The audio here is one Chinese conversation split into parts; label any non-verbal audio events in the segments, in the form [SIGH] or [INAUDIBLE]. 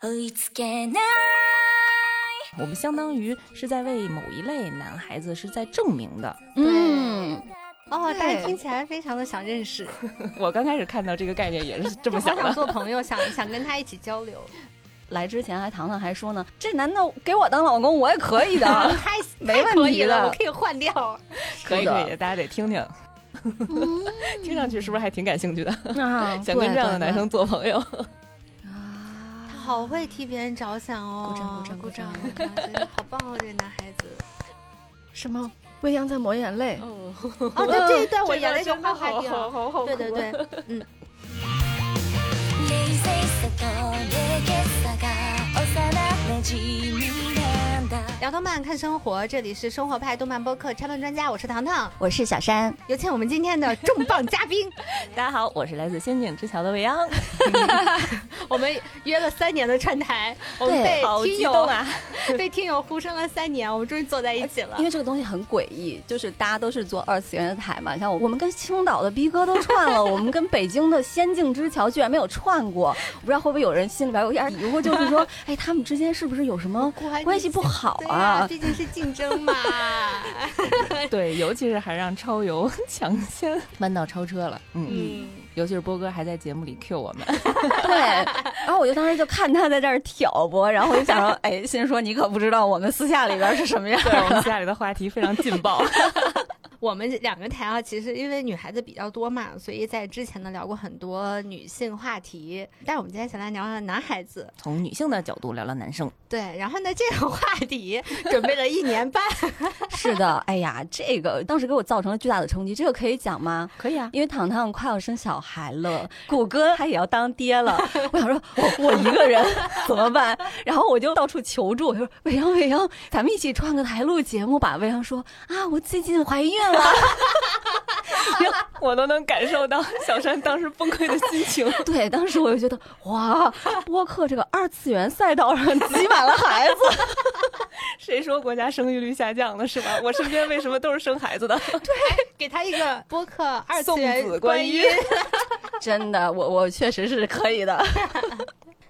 追いつけない我们相当于是在为某一类男孩子是在证明的。嗯，哦，对但是听起来非常的想认识，[LAUGHS] 我刚开始看到这个概念也是这么就好想想的。做朋友，想[LAUGHS] 想跟他一起交流。来之前还糖糖还说呢，这男的给我当老公我也可以的，太[LAUGHS] 没太可以了，问题的我可以换掉。可以是的可以，大家得听听，听上去是不是还挺感兴趣的？啊，想跟这样的男生做朋友。 啊，好会替别人着想哦！鼓掌鼓掌鼓鼓掌鼓掌！好棒哦，这个男孩子。什么？未央在抹眼泪，哦，哦，对这一段 [LAUGHS] 我眼泪就哗哗掉。好好对对对，嗯，聊动漫看生活，这里是生活派动漫播客拆论专家，我是糖糖，我是小山，有请我们今天的重磅嘉宾。[LAUGHS] 大家好，我是来自仙境之桥的未央，[LAUGHS] 我们约了三年的串台，我们被好听友激动啊！[LAUGHS] 被听友呼声了三年，我们终于坐在一起了因。为这个东西很诡异，就是大家都是做二次元的台嘛，像我们跟青岛的逼哥都串了，我们跟北京的仙境之桥居然没有串过，我不知道会不会有人心里边有点疑惑，就是说，哎，他们之间是不是有什么关系不好对呀、啊？毕竟是竞争嘛。[LAUGHS] [LAUGHS] 对，尤其是还让超游 [LAUGHS] 抢先弯道超车了。嗯，嗯，尤其是波哥还在节目里 Q 我们，对，然后我就当时就看他在这儿挑拨，然后我就想说，哎，心说你可不知道我们私下里边是什么样对我们私下里的话题非常劲爆。我们两个台啊，其实因为女孩子比较多嘛，所以在之前呢聊过很多女性话题。但是我们今天想来聊聊男孩子，从女性的角度聊聊男生，对。然后呢，这个话题准备了一年半，[LAUGHS] 是的，哎呀，这个当时给我造成了巨大的冲击，这个可以讲吗？可以啊。因为糖糖快要生小孩了，谷歌他也要当爹了，[LAUGHS] 我想说，我我一个人怎么办？然后我就到处求助，我说未央未央，咱们一起创个台录节目吧。未央说啊，我最近怀孕了。[LAUGHS] 我都能感受到小山当时崩溃的心情。[LAUGHS] 对，当时我就觉得哇，播客这个二次元赛道上挤满了孩子。[LAUGHS] 谁说国家生育率下降了是吧？我身边为什么都是生孩子的？对给他一个播客二次送元子观音音。真的，我我确实是可以的。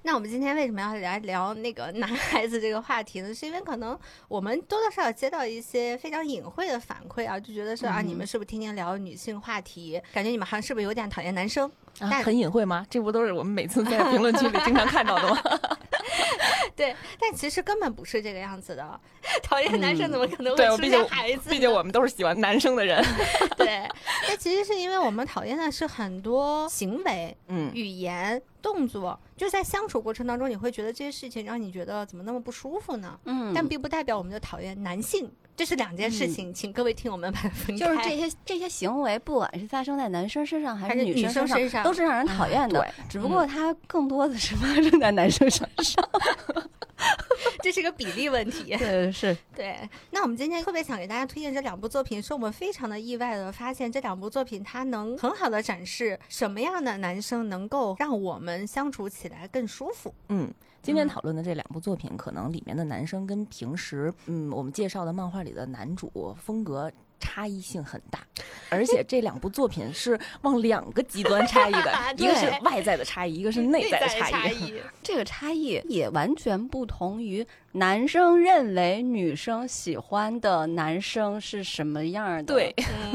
那我们今天为什么要来聊那个男孩子这个话题呢？是因为可能我们多多少少接到一些非常隐晦的反馈啊，就觉得说啊，嗯你们是不是天天聊女性话题？感觉你们好像是不是有点讨厌男生？啊很隐晦吗？这不都是我们每次在 [LAUGHS] 评论区里经常看到的吗？[LAUGHS] 对，但其实根本不是这个样子的。讨厌男生怎么可能会对，出毕竟现孩子呢？毕竟我们都是喜欢男生的人。[LAUGHS] 对，那其实是因为我们讨厌的是很多行为、嗯，语言、动作，就在相处过程当中，你会觉得这些事情让你觉得怎么那么不舒服呢？嗯但并不代表我们就讨厌男性，这是两件事情，请各位听我们把它分开。就是这些这些行为，不管是发生在男生身上还是女女生身上都是让人讨厌的。对只不过它更多的是发生在男生身上。[LAUGHS] 这是个比例问题。[LAUGHS] 对，是对，那我们今天特别想给大家推荐这两部作品，是我们非常的意外的发现，这两部作品它能很好的展示什么样的男生能够让我们相处起来更舒服。嗯，今天讨论的这两部作品，可能里面的男生跟平时嗯我们介绍的漫画里的男主风格。差异性很大，而且这两部作品是往两个极端差异的，[LAUGHS] 一个是外在的差异，一个是内在的差异。异，[LAUGHS] 这个差异也完全不同于男生认为女生喜欢的男生是什么样的。对，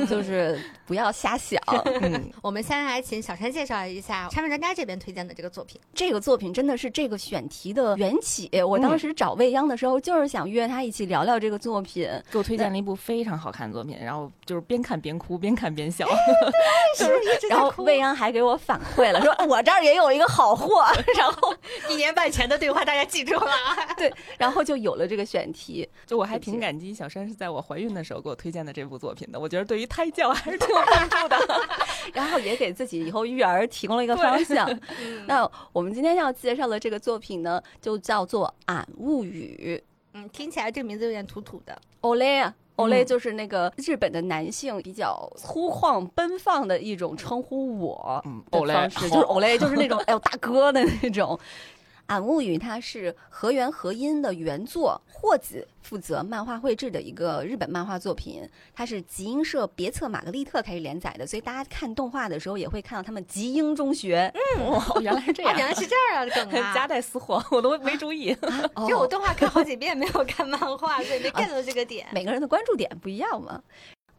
就是不要瞎想。[LAUGHS] 嗯，我们先来请小山介绍一下拆分专家这边推荐的这个作品。这个作品真的是这个选题的缘起。我当时找未央的时候，就是想约他一起聊聊这个作品。给我推荐了一部非常好看的作品，然后就是边看边哭，边看边笑。[LAUGHS] 是一直然后未央还给我反馈了，[LAUGHS] 说我这儿也有一个好货。然后一年半前的对话，大家记住了啊。对，然后就有了这个选题。[LAUGHS] 就我还挺感激小山是在我怀孕的时候给我推荐的这部作品的，我觉得对于胎教还是 [LAUGHS] 挺有帮助的。[LAUGHS] 然后也给自己以后育儿提供了一个方向。那我们今天要介绍的这个作品呢，就叫做《俺物语嗯，听起来这个名字有点土土的。》。Olay 啊。Olay 嗯就是那个日本的男性比较粗犷奔放的一种称呼我 Olay，方式，就是 Olay，就是那种哎呦大哥的那种。俺物语》它是河原和音的原作，霍子负责漫画绘制的一个日本漫画作品。它是集英社别册玛格丽特开始连载的，所以大家看动画的时候也会看到他们集英中学。哇，原来是这啊，样，原来是这样啊，梗夹啊！[LAUGHS] 带私货，我都没注意。哦就我动画看好几遍，没有看漫画，所以没 get 到这个点。每个人的关注点不一样嘛。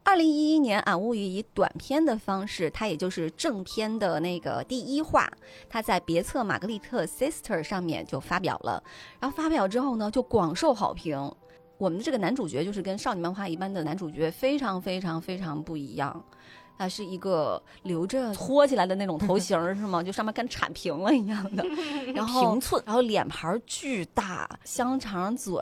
二零一一年，《俺物语》以短片的方式，它也就是正片的那个第一话，它在别册《玛格丽特 Sister》上面就发表了。然后发表之后呢，就广受好评。我们的这个男主角就是跟少女漫画一般的男主角非常非常非常不一样，他是一个留着托起来的那种头型是吗？[LAUGHS] 就上面跟铲平了一样的，然后平寸然后脸盘巨大，香肠嘴，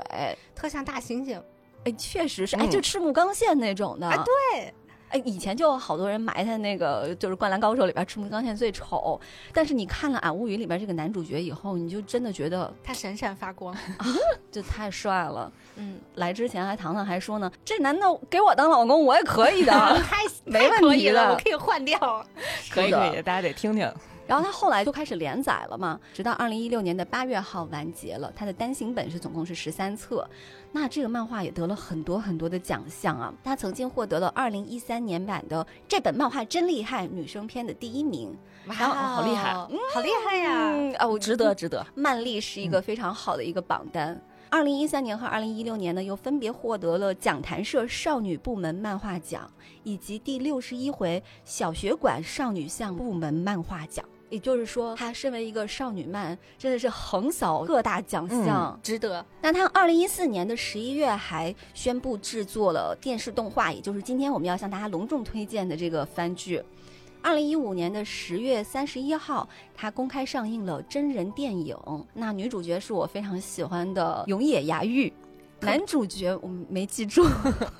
特像大猩猩，哎，确实是，哎，嗯就赤木刚宪那种的。哎对，哎，以前就有好多人埋汰那个，就是《灌篮高手》里边赤木刚宪最丑，但是你看了《俺物语》里边这个男主角以后，你就真的觉得他闪闪发光。啊，[LAUGHS] 就太帅了。嗯，来之前还糖糖还说呢，这男的给我当老公我也可以的。[LAUGHS] 太没问题的我可以换掉。[LAUGHS] 可以可以，大家得听听。然后他后来就开始连载了嘛，直到二零一六年的八月号完结了。他的单行本是总共是十三册，那这个漫画也得了很多很多的奖项啊。他曾经获得了二零一三年版的这本漫画真厉害女生篇的第一名。哇哦好厉害嗯好厉害呀！嗯啊，我值得值得。曼丽是一个非常好的一个榜单。二零一三年和二零一六年呢，又分别获得了讲坛社少女部门漫画奖以及第六十一回小学馆少女向部门漫画奖。也就是说，她身为一个少女漫，真的是横扫各大奖项。值得。那她二零一四年的十一月还宣布制作了电视动画，也就是今天我们要向大家隆重推荐的这个番剧。二零一五年的十月三十一号，它公开上映了真人电影。那女主角是我非常喜欢的永野芽郁，男主角我没记住。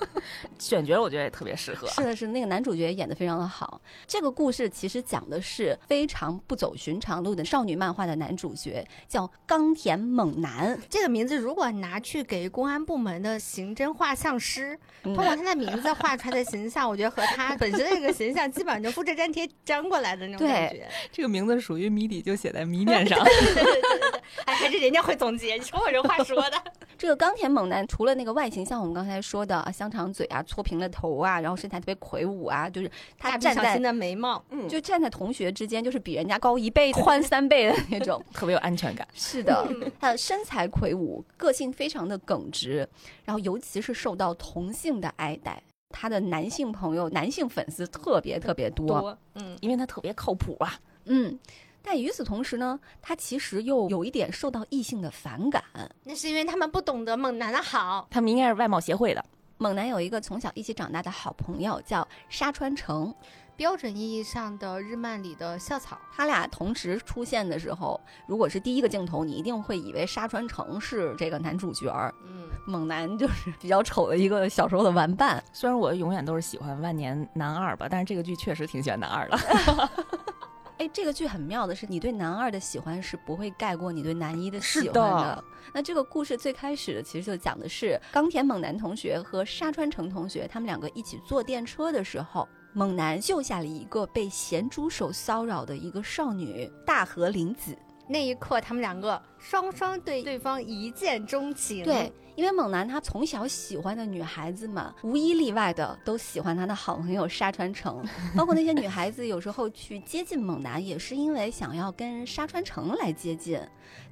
[LAUGHS] 选角我觉得也特别适合。是的，是的那个男主角演的非常的好。这个故事其实讲的是非常不走寻常路的少女漫画的男主角，叫冈田猛男。这个名字如果拿去给公安部门的刑侦画像师，嗯通过他的名字画出来的形象，我觉得和他本身的这个形象基本上就复制粘贴粘过来的那种感觉。这个名字属于谜底，就写在谜面 [LAUGHS] 上。对对对对对，哎，还是人家会总结，你瞅我这话说的。[LAUGHS] 这个冈田猛男除了那个外形像我们刚才说的啊香肠嘴啊、搓平了头啊，然后身材特别魁梧啊，就是他站在的眉毛，嗯，就站在同学之间，就是比人家高一倍、宽三倍的那种。[LAUGHS] 特别有安全感。是的，他的身材魁梧，个性非常的耿直，然后尤其是受到同性的爱戴。他的男性朋友、男性粉丝特别特别多，多，嗯，因为他特别靠谱啊。嗯。但与此同时呢，他其实又有一点受到异性的反感。那是因为他们不懂得猛男的好。他们应该是外貌协会的。猛男有一个从小一起长大的好朋友叫沙川诚，标准意义上的日漫里的校草，他俩同时出现的时候，如果是第一个镜头，你一定会以为沙川诚是这个男主角儿，嗯，猛男就是比较丑的一个小时候的玩伴。虽然我永远都是喜欢万年男二吧，但是这个剧确实挺喜欢男二的。[LAUGHS] 哎，这个剧很妙的是，你对男二的喜欢是不会盖过你对男一的喜欢的。的那这个故事最开始其实就讲的是冈田猛男同学和沙川诚同学，他们两个一起坐电车的时候，猛男救下了一个被咸猪手骚扰的一个少女大和林子。那一刻他们两个双双对对方一见钟情。对，因为猛男他从小喜欢的女孩子嘛，无一例外的都喜欢他的好朋友沙川诚，包括那些女孩子有时候去接近猛男，也是因为想要跟沙川诚来接近。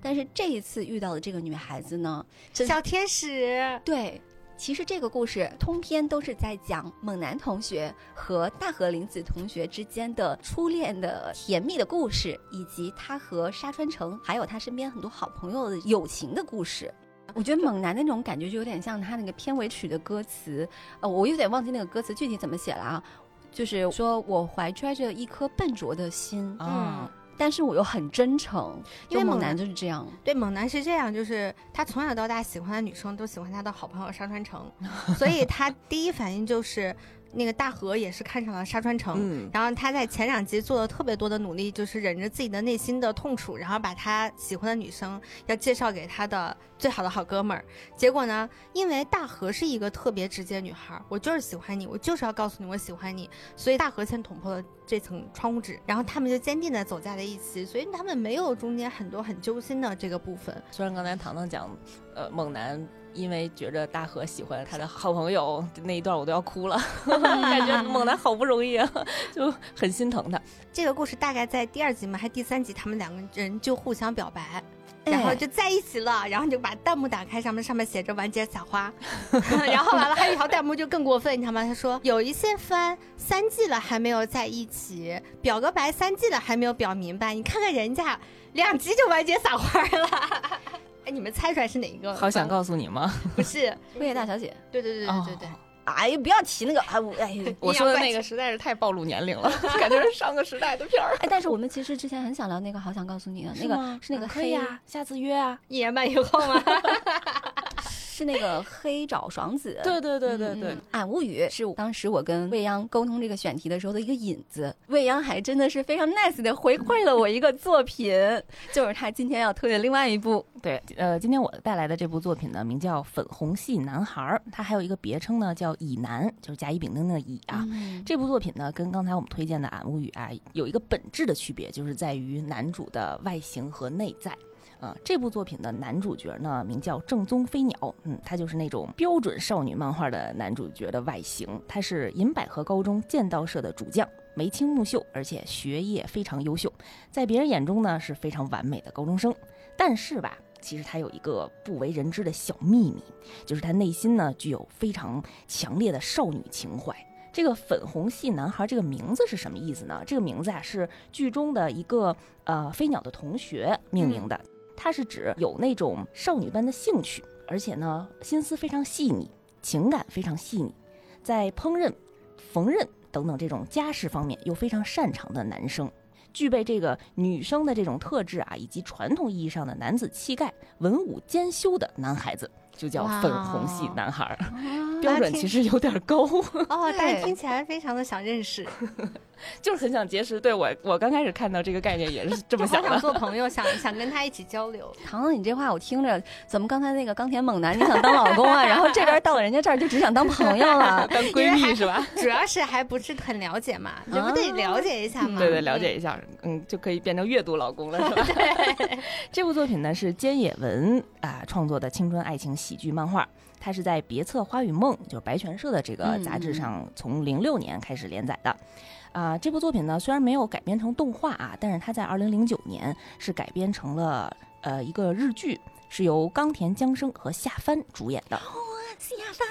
但是这一次遇到的这个女孩子呢，小天使，对。其实这个故事通篇都是在讲猛男同学和大和林子同学之间的初恋的甜蜜的故事，以及他和沙川城还有他身边很多好朋友的友情的故事。我觉得猛男那种感觉就有点像他那个片尾曲的歌词，呃，我有点忘记那个歌词具体怎么写了啊，就是说我怀揣着一颗笨拙的心，啊，但是我又很真诚，因为猛男就是这样，对，猛男是这样，就是他从小到大喜欢的女生都喜欢他的好朋友商川城，所以他第一反应就是那个大河也是看上了沙川城，嗯然后他在前两集做了特别多的努力，就是忍着自己的内心的痛楚，然后把他喜欢的女生要介绍给他的最好的好哥们儿。结果呢，因为大河是一个特别直接女孩儿，我就是喜欢你，我就是要告诉你我喜欢你，所以大河先捅破了这层窗户纸，然后他们就坚定的走在了一起，所以他们没有中间很多很揪心的这个部分。虽然刚才糖糖讲，呃，猛男因为觉着大河喜欢他的好朋友那一段，我都要哭了，[LAUGHS] 感觉猛男好不容易啊，[LAUGHS] 就很心疼他。这个故事大概在第二集嘛，还第三集，他们两个人就互相表白。然后哎就在一起了，然后就把弹幕打开，上面上面写着“完结撒花 [LAUGHS] ”，然后完了还有一条弹幕就更过分，你知道吗？他说有一些番三季了还没有在一起，表个白三季了还没有表明白，你看看人家两集就完结撒花了。哎，你们猜出来是哪一个？好想告诉你吗？不是，辉夜大小姐，对对对对对对，哦哎呀，不要提那个，哎我哎。我说的那个实在是太暴露年龄了，感觉是上个时代的片儿。哎，但是我们其实之前很想聊那个，好想告诉你的那个是那个黑呀，下次约啊。一年半以后嘛。[LAUGHS] 是那个黑爪爽子。对对对对对嗯，俺物语是当时我跟未央沟通这个选题的时候的一个引子。未央还真的是非常 nice 的回馈了我一个作品，[LAUGHS] 就是他今天要推的另外一部。对，呃，今天我带来的这部作品呢，名叫《粉红系男孩》，儿》，它还有一个别称呢，叫“乙男”，就是甲乙丙丁的乙啊。嗯这部作品呢，跟刚才我们推荐的《俺物语》啊，有一个本质的区别，就是在于男主的外形和内在。呃，这部作品的男主角呢，名叫正宗飞鸟，嗯，他就是那种标准少女漫画的男主角的外形。他是银百合高中剑道社的主将，眉清目秀，而且学业非常优秀，在别人眼中呢是非常完美的高中生。但是吧，其实他有一个不为人知的小秘密，就是他内心呢具有非常强烈的少女情怀。这个粉红系男孩这个名字是什么意思呢？这个名字啊是剧中的一个呃飞鸟的同学命名的，它是指有那种少女般的兴趣，而且呢心思非常细腻，情感非常细腻，在烹饪、缝纫等等这种家事方面又非常擅长的男生。具备这个女生的这种特质啊，以及传统意义上的男子气概、文武兼修的男孩子，就叫粉红系男孩儿。标准其实有点高，[LAUGHS] 哦，但是听起来非常的想认识，[LAUGHS] 就是很想结识。对我，我刚开始看到这个概念也是这么想想的。做朋友，想想跟他一起交流。[LAUGHS] 糖糖，你这话我听着，怎么刚才那个钢铁猛男你想当老公啊，然后这边到了人家这儿就只想当朋友了？当闺蜜是吧？[LAUGHS] 主要是还不是很了解嘛，你不得了解一下嘛？对对，了解一下，嗯，就可以变成阅读老公了，是吧？[LAUGHS] 这部作品呢是菅野文啊创作的青春爱情喜剧漫画，它是在别册花与梦，就是白泉社的这个杂志上，从零六年开始连载的。啊，这部作品呢虽然没有改编成动画啊，但是它在二零零九年是改编成了呃一个日剧，是由冈田将生和夏帆主演的。夏帆，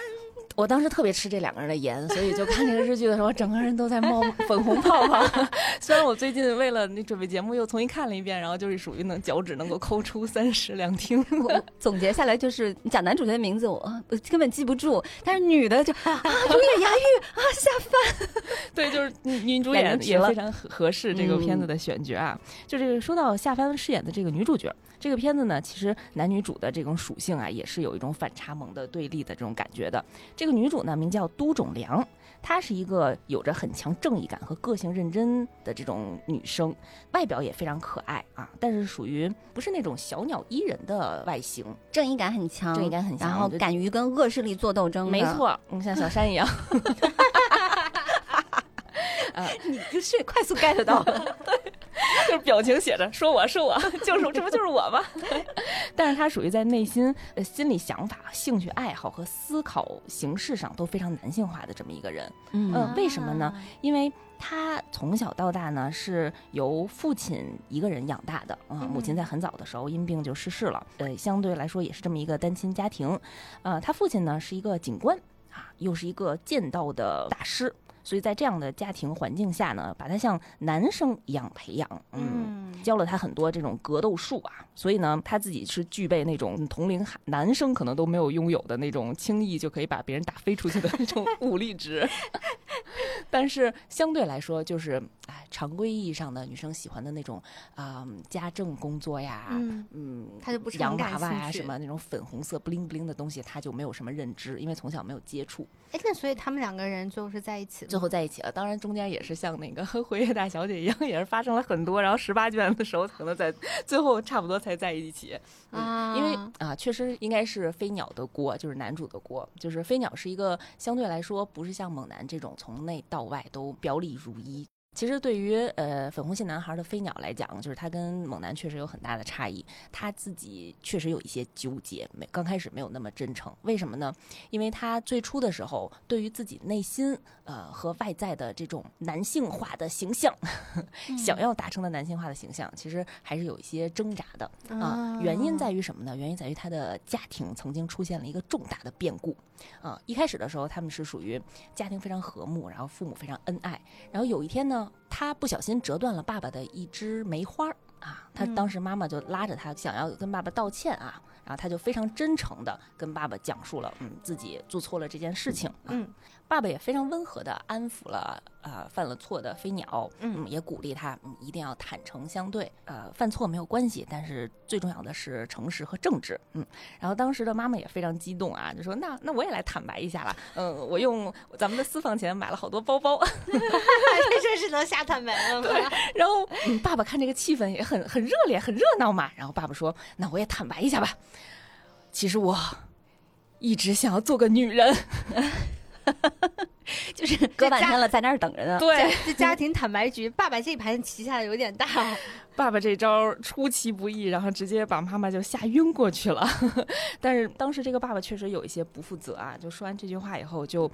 我当时特别吃这两个人的颜，所以就看这个日剧的时候，整个人都在冒粉红泡泡。虽然我最近为了那准备节目又重新看了一遍，然后就是属于能脚趾能够抠出三室两厅。我总结下来就是，你讲男主角的名字我我根本记不住，但是女的就啊，中野芽郁啊，夏帆，对，就是女女主 [LAUGHS] 演也非常合合适这个片子的选角啊。就这个说到夏帆饰演的这个女主角，这个片子呢，其实男女主的这种属性啊，也是有一种反差萌的对立的这种感觉的。这个女主呢，名叫都种良。她是一个有着很强正义感和个性认真的这种女生，外表也非常可爱啊，但是属于不是那种小鸟依人的外形，正义感很强，正义感很强然后敢于跟恶势力做斗争，没，错，嗯，像小山一样。[LAUGHS] [LAUGHS] 你就是快速 get 到了，[LAUGHS] 对就是表情写着“说我是我，[LAUGHS] 就是这不就是我吗？”但是他属于在内心、呃心理想法、兴趣爱好和思考形式上都非常男性化的这么一个人。嗯嗯，为什么呢？因为他从小到大呢是由父亲一个人养大的啊、母亲在很早的时候因病就逝世了，呃，相对来说也是这么一个单亲家庭。呃，他父亲呢是一个警官啊，又是一个剑道的大师。所以在这样的家庭环境下呢，把他像男生一样培养，嗯，教了他很多这种格斗术啊，所以呢，他自己是具备那种同龄孩男生可能都没有拥有的那种轻易就可以把别人打飞出去的那种武力值。[LAUGHS] 但是相对来说，就是哎，常规意义上的女生喜欢的那种啊、家政工作呀，嗯，嗯，他就不是洋娃娃呀，什么那种粉红色 bling bling 的东西，他就没有什么认知，因为从小没有接触。哎，那所以他们两个人最后是在一起最后在一起了，当然中间也是像那个 [LAUGHS]《辉夜大小姐》一样，也是发生了很多，然后十八卷的时候可能在最后差不多才在一起。啊，因为啊，确实应该是飞鸟的锅，就是男主的锅。就是飞鸟是一个相对来说不是像猛男这种从内到外都表里如一。其实对于呃粉红系男孩的飞鸟来讲，就是他跟猛男确实有很大的差异。他自己确实有一些纠结，没刚开始没有那么真诚。为什么呢？因为他最初的时候，对于自己内心呃和外在的这种男性化的形象，想要达成的男性化的形象，其实还是有一些挣扎的。啊，原因在于什么呢？原因在于他的家庭曾经出现了一个重大的变故。啊，一开始的时候他们是属于家庭非常和睦，然后父母非常恩爱。然后有一天呢，他不小心折断了爸爸的一枝梅花啊，他当时妈妈就拉着他想要跟爸爸道歉啊，然后他就非常真诚的跟爸爸讲述了嗯自己做错了这件事情。啊嗯，爸爸也非常温和的安抚了呃犯了错的飞鸟，嗯也鼓励他嗯一定要坦诚相对，呃犯错没有关系，但是最重要的是诚实和正直，嗯。然后当时的妈妈也非常激动啊，就说那那我也来坦白一下了，嗯，我用咱们的私房钱买了好多包包，这 [LAUGHS] [LAUGHS] 真是能瞎坦白了吗？[LAUGHS] 然后、嗯、爸爸看这个气氛也很很热烈，很热闹嘛，然后爸爸说那我也坦白一下吧，其实我一直想要做个女人，[LAUGHS] 就是隔半天了，在那儿等着呢。对。[LAUGHS] 这家庭坦白局，爸爸这盘棋下的有点大。[LAUGHS] 爸爸这招出其不意，然后直接把妈妈就吓晕过去了。但是当时这个爸爸确实有一些不负责啊，就说完这句话以后，就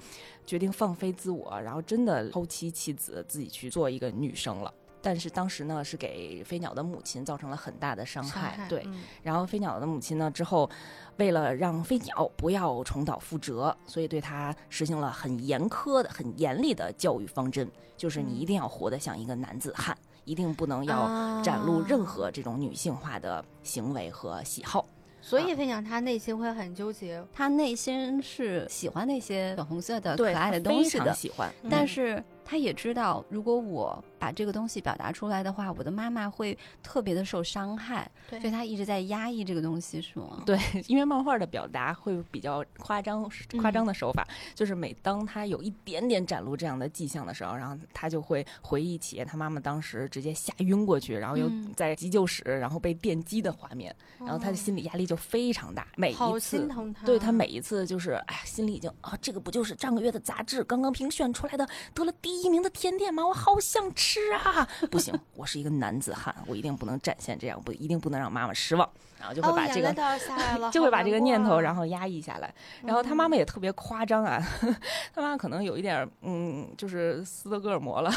决定放飞自我，然后真的抛妻弃子，自己去做一个女生了。但是当时呢，是给飞鸟的母亲造成了很大的伤害。对，嗯然后飞鸟的母亲呢，之后为了让飞鸟不要重蹈覆辙，所以对他实行了很严苛的、很严厉的教育方针，就是你一定要活得像一个男子汉，一定不能要展露任何这种女性化的行为和喜好。所以飞鸟他内心会很纠结。他内心是喜欢那些粉红色的可，爱的非常东西的，喜欢。但是他也知道，如果我把这个东西表达出来的话，我的妈妈会特别的受伤害，对所以他一直在压抑这个东西，是吗？对，[LAUGHS] 因为漫画的表达会比较夸张，嗯夸张的手法，就是每当他有一点点展露这样的迹象的时候，然后他就会回忆起他妈妈当时直接吓晕过去，然后又嗯在急救室，然后被电击的画面，然后他的心理压力就非常大，每一次心。疼他。对他每一次就是，哎呀，心里已经啊，这个不就是上个月的杂志刚刚评选出来的得了第一名的甜点吗？我好想吃啊！[LAUGHS] 不行，我是一个男子汉，我一定不能展现这样，不一定不能让妈妈失望，然后就会哦，把这个 [LAUGHS] 就会把这个念头，然后压抑下来。然后他妈妈也特别夸张啊，[LAUGHS] 他妈妈可能有一点，嗯，就是斯德哥尔摩了，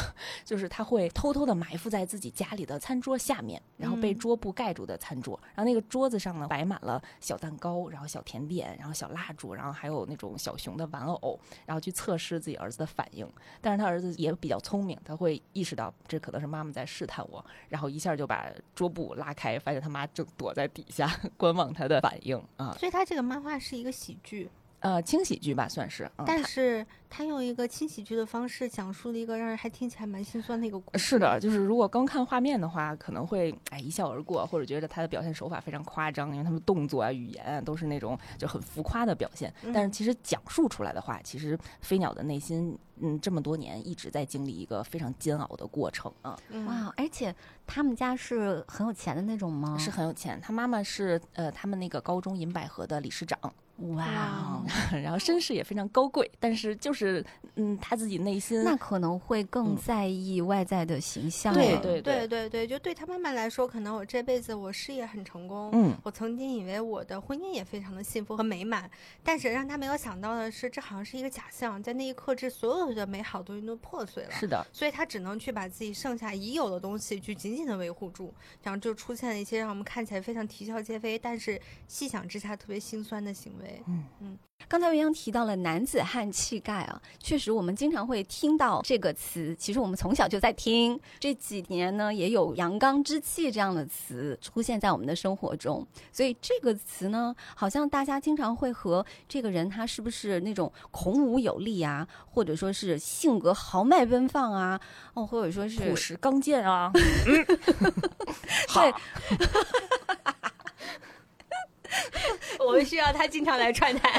就是他会偷偷的埋伏在自己家里的餐桌下面，然后被嗯桌布盖住的餐桌。然后那个桌子上呢，摆满了小蛋糕，然后小甜点，然后小蜡烛，然后还有那种小熊的玩偶，然后去测试自己儿子的反应。但是他儿子也比较聪明，他会意识到这可能是妈妈在试探我，然后一下就把桌布拉开，发现他妈正躲在底下 [LAUGHS] 观望他的反应啊。所以他这个漫画是一个喜剧，呃，轻喜剧吧，算是。嗯、但是他用一个轻喜剧的方式讲述了一个让人还听起来蛮心酸的一个故事。是的，就是如果光看画面的话，可能会哎一笑而过，或者觉得他的表现手法非常夸张，因为他们动作啊、语言啊都是那种就很浮夸的表现。但是嗯其实讲述出来的话，其实飞鸟的内心，嗯，这么多年一直在经历一个非常煎熬的过程啊，嗯哇，而且他们家是很有钱的那种吗？是很有钱。他妈妈是呃他们那个高中银百合的理事长，哇 [LAUGHS] 然后身世也非常高贵，但是就是嗯他自己内心那可能会更嗯在意外在的形象。对哎对对对对对，就对他妈妈来说，可能我这辈子我事业很成功，嗯我曾经以为我的婚姻也非常的幸福和美满，但是让他没有想到的是，这好像是一个假象，在那一刻，这所有的美好东西都破碎了。是的，所以他只能去把自己剩下已有的东西去紧紧的维护住，然后就出现了一些让我们看起来非常啼笑皆非，但是细想之下特别心酸的行为。为。嗯嗯刚才未央提到了男子汉气概啊，确实我们经常会听到这个词。其实我们从小就在听，这几年呢也有阳刚之气这样的词出现在我们的生活中。所以这个词呢，好像大家经常会和这个人他是不是那种孔武有力啊，或者说是性格豪迈奔放啊，哦，或者说是朴实刚健啊，[LAUGHS] [LAUGHS] 对，[LAUGHS] 我们需要他经常来串台。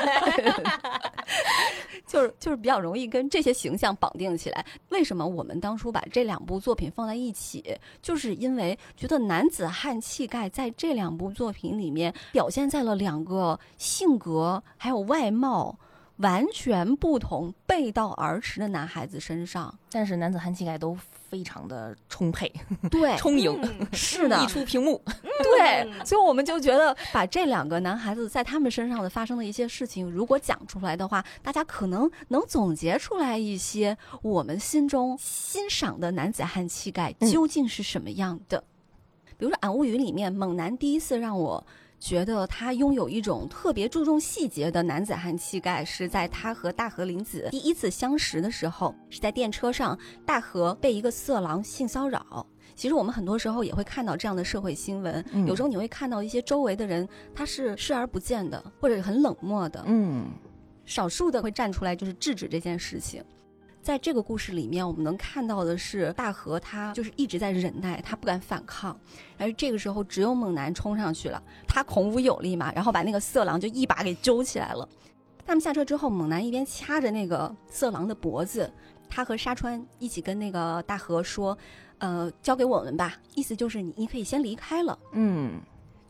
[LAUGHS] 就是就是比较容易跟这些形象绑定起来。为什么我们当初把这两部作品放在一起？就是因为觉得男子汉气概在这两部作品里面表现在了两个性格还有外貌完全不同、背道而驰的男孩子身上。但是男子汉气概都非常的充沛、[LAUGHS] 对，充盈，是的溢，出屏幕。对，所以我们就觉得把这两个男孩子在他们身上的发生的一些事情，如果讲出来的话，大家可能能总结出来一些我们心中欣赏的男子汉气概嗯究竟是什么样的。比如说《俺物语》里面，猛男第一次让我。觉得他拥有一种特别注重细节的男子汉气概，是在他和大和林子第一次相识的时候，是在电车上，大和被一个色狼性骚扰。其实我们很多时候也会看到这样的社会新闻，嗯有时候你会看到一些周围的人他是视而不见的，或者很冷漠的，嗯少数的会站出来就是制止这件事情。在这个故事里面，我们能看到的是大和他就是一直在忍耐，他不敢反抗，而这个时候只有猛男冲上去了，他孔武有力嘛，然后把那个色狼就一把给揪起来了。他们下车之后，猛男一边掐着那个色狼的脖子，他和沙川一起跟那个大和说：“呃，交给我们吧。”意思就是你你可以先离开了。嗯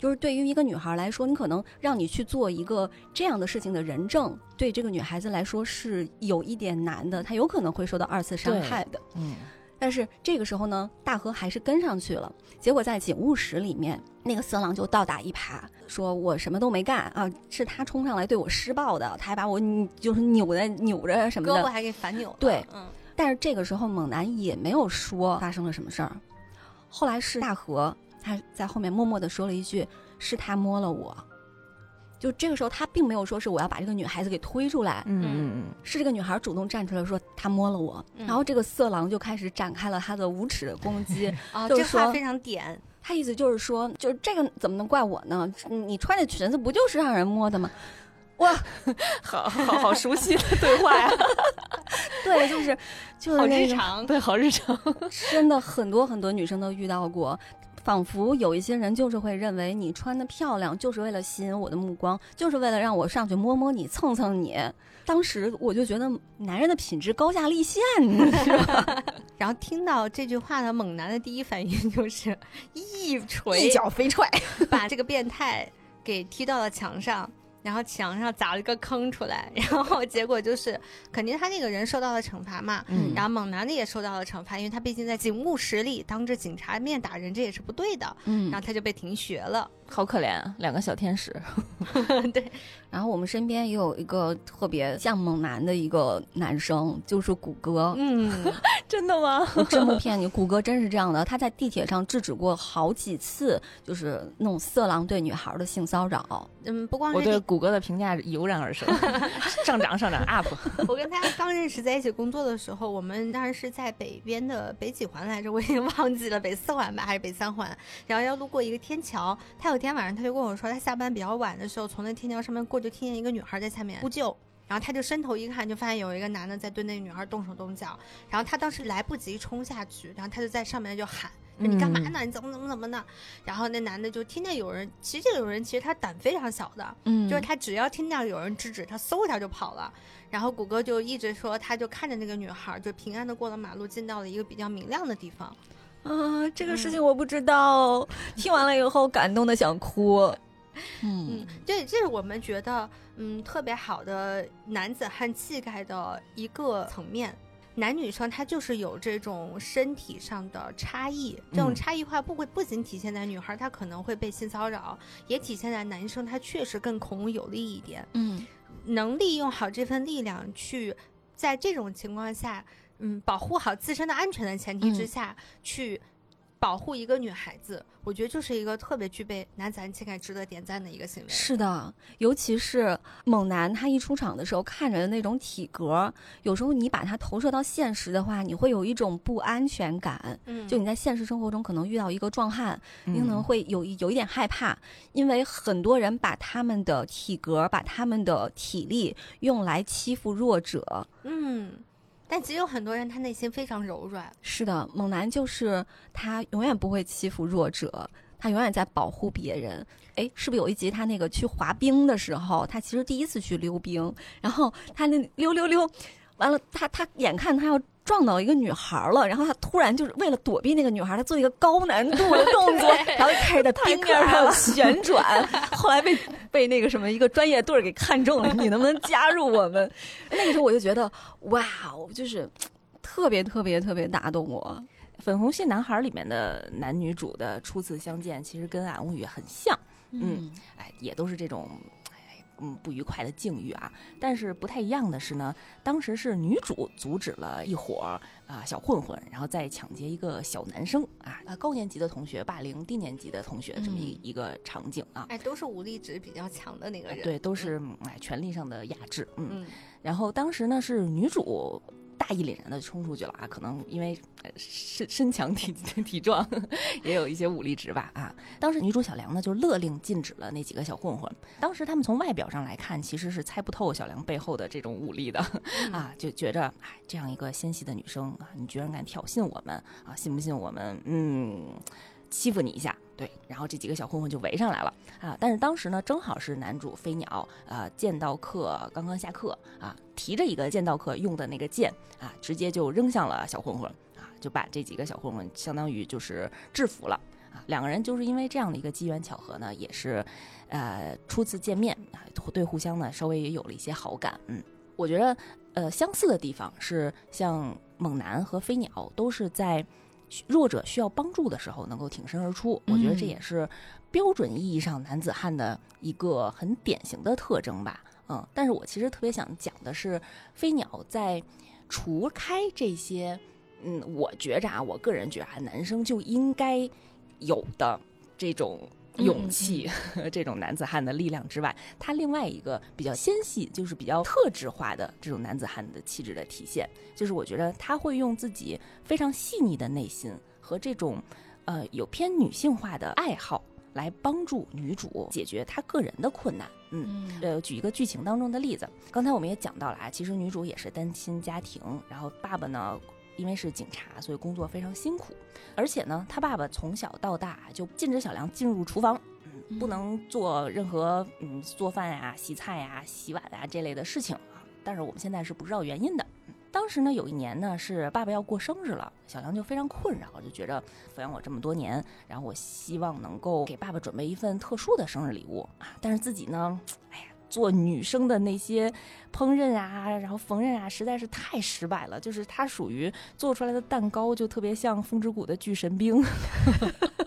就是对于一个女孩来说，你可能让你去做一个这样的事情的人证，对这个女孩子来说是有一点难的，她有可能会受到二次伤害的。嗯但是这个时候呢，大河还是跟上去了。结果在警务室里面，那个色狼就倒打一耙，说我什么都没干啊，是他冲上来对我施暴的，他还把我嗯就是扭的扭着什么的。胳膊还给反扭了。对嗯，但是这个时候猛男也没有说发生了什么事儿。后来是大和他在后面默默的说了一句：“是他摸了我。”就这个时候，他并没有说是我要把这个女孩子给推出来，嗯嗯嗯是这个女孩主动站出来说她摸了我，嗯然后这个色狼就开始展开了他的无耻的攻击。啊，[LAUGHS] 就说这话非常点。他意思就是说，就是这个怎么能怪我呢？你穿的裙子不就是让人摸的吗？哇，[LAUGHS] 好好好熟悉的对话呀，[LAUGHS] 对，就是就是好日常，对，好日常。真的很多很多女生都遇到过，仿佛有一些人就是会认为你穿的漂亮就是为了吸引我的目光，就是为了让我上去摸摸你、蹭蹭你。当时我就觉得男人的品质高下立现，是吧？[LAUGHS] 然后听到这句话的猛男的第一反应就是 [LAUGHS] 一锤 [LAUGHS] 一脚飞踹。把这个变态给踢到了墙上，然后墙上砸了一个坑出来，[LAUGHS] 然后结果就是肯定他那个人受到了惩罚嘛，嗯然后猛男的也受到了惩罚，因为他毕竟在警务室里当着警察面打人，这也是不对的，嗯然后他就被停学了。好可怜啊，两个小天使。[LAUGHS] 对，然后我们身边也有一个特别像猛男的一个男生，就是谷歌。嗯，[LAUGHS] 真的吗？我真不骗你，谷歌真是这样的。他在地铁上制止过好几次，就是那种色狼对女孩的性骚扰。嗯，不光我对谷歌的评价油然而生，[LAUGHS] 上涨上涨 up。我跟他刚认识在一起工作的时候，我们当时是在北边的北几环来着，我已经忘记了北四环吧还是北三环，然后要路过一个天桥。他有天晚上他就跟我说，他下班比较晚的时候从那天桥上面过，就听见一个女孩在下面呼救。然后他就伸头一看，就发现有一个男的在对那个女孩动手动脚。然后他当时来不及冲下去，然后他就在上面就喊：“说你干嘛呢？你怎么怎么怎么呢？”然后那男的就听见有人，其实这个有人其实他胆非常小的，嗯就是他只要听到有人制止，他嗖一下就跑了。然后谷歌就一直说，他就看着那个女孩，就平安的过了马路，进到了一个比较明亮的地方。啊，这个事情我不知道。听完了以后，感动的想哭。嗯嗯，这这是我们觉得嗯特别好的男子汉气概的一个层面。男女生他就是有这种身体上的差异，这种嗯差异化不会不仅体现在女孩她可能会被性骚扰，也体现在男生他确实更孔武有力一点。嗯能利用好这份力量去，在这种情况下，嗯，保护好自身的安全的前提之嗯下，去保护一个女孩子，我觉得就是一个特别具备男子汉气概、值得点赞的一个行为。是的，尤其是猛男，他一出场的时候看着的那种体格，有时候你把他投射到现实的话，你会有一种不安全感。嗯，就你在现实生活中可能遇到一个壮汉，你可能嗯会有一有一点害怕，因为很多人把他们的体格、把他们的体力用来欺负弱者。嗯，但其实有很多人他内心非常柔软。是的，猛男就是他永远不会欺负弱者，他永远在保护别人。哎，是不是有一集他那个去滑冰的时候，他其实第一次去溜冰，然后他那溜溜溜，完了他他眼看他要撞到一个女孩了，然后他突然就是为了躲避那个女孩，他做一个高难度的动作，[LAUGHS] 然后开始在冰面上旋转，后来被被那个什么一个专业队儿给看中了，你能不能加入我们？[LAUGHS] 那个时候我就觉得哇，哦，就是特别特别特别打动我。粉红系男孩里面的男女主的初次相见，其实跟《俺物语》很像，嗯，哎，也都是这种。哎嗯，不愉快的境遇啊，但是不太一样的是呢，当时是女主阻止了一伙儿啊、小混混，然后再抢劫一个小男生啊，啊高年级的同学霸凌低年级的同学这么一、一个场景啊，哎，都是武力值比较强的那个人。对，都是嗯哎权力上的压制，嗯，嗯，然后当时呢是女主大义凛然的冲出去了啊，可能因为呃身身强体体壮，[LAUGHS] 也有一些武力值吧啊。当时女主小梁呢就勒令禁止了那几个小混混。当时他们从外表上来看，其实是猜不透小梁背后的这种武力的啊，就觉着哎这样一个纤细的女生啊，你居然敢挑衅我们啊，信不信我们嗯欺负你一下？对，然后这几个小混混就围上来了啊！但是当时呢，正好是男主飞鸟呃剑道课刚刚下课啊，提着一个剑道课用的那个剑啊，直接就扔向了小混混啊，就把这几个小混混相当于就是制服了啊。两个人就是因为这样的一个机缘巧合呢，也是呃初次见面啊，对互相呢稍微也有了一些好感。嗯，我觉得呃相似的地方是像猛男和飞鸟都是在。弱者需要帮助的时候能够挺身而出，我觉得这嗯也是标准意义上男子汉的一个很典型的特征吧。嗯，但是我其实特别想讲的是，飞鸟在除开这些，嗯，我觉着啊，我个人觉着啊，男生就应该有的这种勇气、[LAUGHS] 这种男子汉的力量之外，他另外一个比较纤细，就是比较特质化的这种男子汉的气质的体现，就是我觉得他会用自己非常细腻的内心和这种呃有偏女性化的爱好来帮助女主解决她个人的困难。嗯，嗯呃，举一个剧情当中的例子，刚才我们也讲到了啊，其实女主也是单亲家庭，然后爸爸呢。因为是警察，所以工作非常辛苦，而且呢，他爸爸从小到大就禁止小梁进入厨房，嗯，不能做任何嗯做饭呀、洗菜呀、洗碗呀这类的事情啊。但是我们现在是不知道原因的。嗯当时呢，有一年呢是爸爸要过生日了，小梁就非常困扰，就觉着抚养我这么多年，然后我希望能够给爸爸准备一份特殊的生日礼物啊。但是自己呢，哎呀，做女生的那些烹饪啊，然后缝纫啊，实在是太失败了。就是它属于做出来的蛋糕就特别像风之谷的巨神兵。[LAUGHS]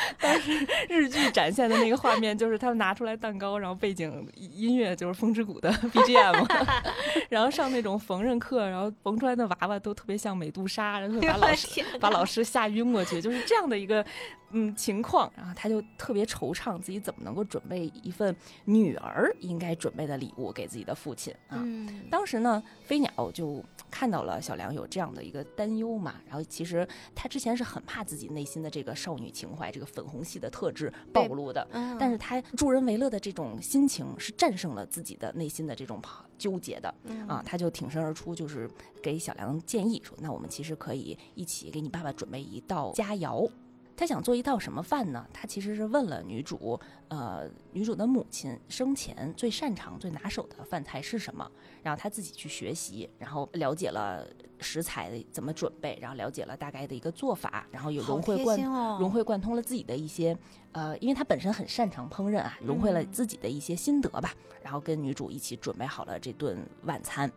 [LAUGHS] 当时日剧展现的那个画面，就是他们拿出来蛋糕，然后背景音乐就是风之谷的 [LAUGHS] BGM，[LAUGHS] 然后上那种缝纫课，然后缝出来的娃娃都特别像美杜莎，然后把老师把老师吓晕过去，就是这样的一个嗯情况。然后他就特别惆怅自己怎么能够准备一份女儿应该准备的礼物给自己的父亲啊。嗯，当时呢，飞鸟就看到了小梁有这样的一个担忧嘛，然后其实他之前是很怕自己内心的这个少女情怀、这个粉红系的特质暴露的，嗯但是他助人为乐的这种心情是战胜了自己的内心的这种纠结的嗯啊，他就挺身而出，就是给小梁建议说，那我们其实可以一起给你爸爸准备一道佳肴。他想做一道什么饭呢？他其实是问了女主，呃，女主的母亲生前最擅长、最拿手的饭菜是什么，然后他自己去学习，然后了解了食材怎么准备，然后了解了大概的一个做法，然后有融会贯融会贯通了自己的一些，呃，因为他本身很擅长烹饪啊，融汇了嗯。自己的一些心得吧，然后跟女主一起准备好了这顿晚餐，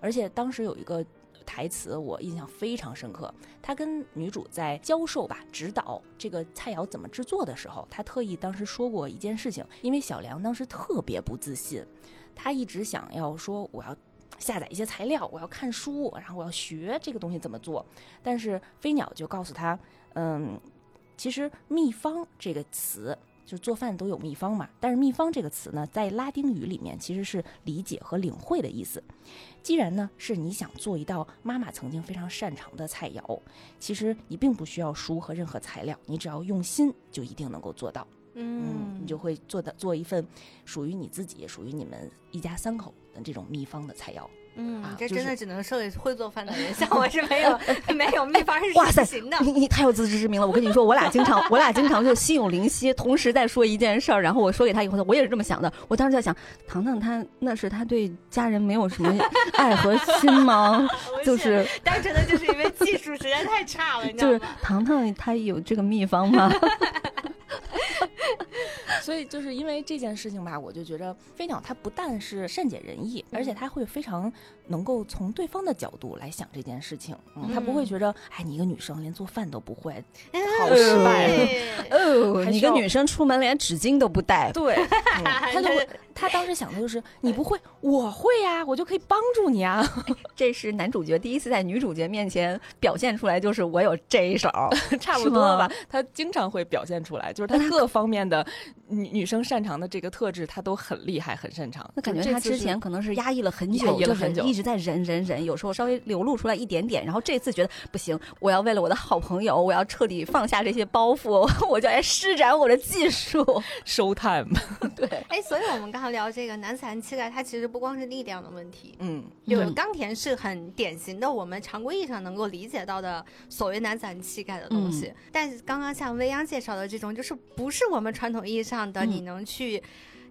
而且当时有一个台词我印象非常深刻，他跟女主在教授吧指导这个菜肴怎么制作的时候，他特意当时说过一件事情，因为小梁当时特别不自信，他一直想要说我要。下载一些材料，我要看书，然后我要学这个东西怎么做。但是飞鸟就告诉他，嗯，其实秘方这个词。就是做饭都有秘方嘛，但是秘方这个词呢，在拉丁语里面其实是理解和领会的意思。既然呢是你想做一道妈妈曾经非常擅长的菜肴，其实你并不需要书和任何材料，你只要用心就一定能够做到。嗯，你就会做的做一份属于你自己、属于你们一家三口的这种秘方的菜肴。嗯啊，这真的只能说给会做饭的人，像我是没有 [LAUGHS] 没有秘方是哇塞行的。你你太有自知之明了！我跟你说，我俩经常，我俩经常就心有灵犀，同时在说一件事儿，然后我说给他以后，我也是这么想的。我当时在想，糖糖他那是他对家人没有什么爱和心吗？[LAUGHS] 就是单纯的就是因为技术实在太差了，你知就是？糖糖他有这个秘方吗？[LAUGHS] [LAUGHS] 所以就是因为这件事情吧，我就觉着飞鸟它不但是善解人意，而且它会非常能够从对方的角度来想这件事情。嗯，他不会觉着，哎，你一个女生连做饭都不会，好失败。对哦，你个女生出门连纸巾都不带，对，[LAUGHS] 嗯他就会，他当时想的就是，你不会，我会呀，我就可以帮助你啊。这是男主角第一次在女主角面前表现出来，就是我有这一手。[LAUGHS] 差不多了吧？他经常会表现出来，就是他各方面的女女生擅长的这个特质，他都很厉害、很擅长。那感觉他之前可能是压抑了很久，很久一直在忍忍忍，有时候稍微流露出来一点点，然后这次觉得不行，我要为了我的好朋友，我要彻底放下这些包袱，[LAUGHS] 我就来施展我的技术。[LAUGHS] show time，对哎，所以我们刚刚聊这个男子汉气概，它其实不光是力量的问题。嗯，嗯有钢田是很典型的，我们常规意义上能够理解到的所谓男子汉气概的东西。但是刚刚像未央介绍的这种，就是不是我们传统意义上的，嗯你能去，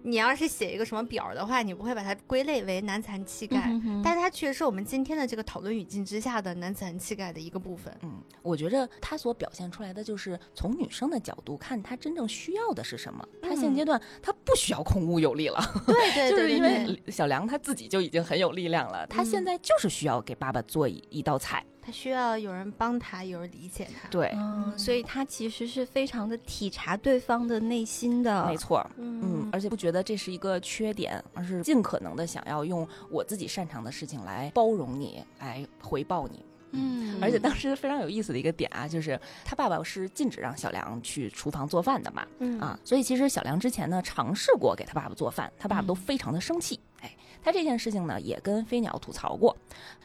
你要是写一个什么表的话，你不会把它归类为男残气概。嗯但是它确实是我们今天的这个讨论语境之下的男子汉气概的一个部分。嗯，我觉着他所表现出来的就是从女生的角度看，她真正需要的是什么。她现嗯阶段她不需要孔武有力了，对 [LAUGHS] 对就是因对对对，为小梁他自己就已经很有力量了，他现嗯在就是需要给爸爸做一一道菜。他需要有人帮他，有人理解他。对，嗯，所以他其实是非常的体察对方的内心的。没错。嗯嗯，而且不觉得这是一个缺点，而是尽可能的想要用我自己擅长的事情来包容你，来回报你。嗯而且当时非常有意思的一个点啊，就是他爸爸是禁止让小梁去厨房做饭的嘛，嗯啊，所以其实小梁之前呢尝试过给他爸爸做饭，他爸爸都嗯非常的生气。哎，他这件事情呢也跟飞鸟吐槽过，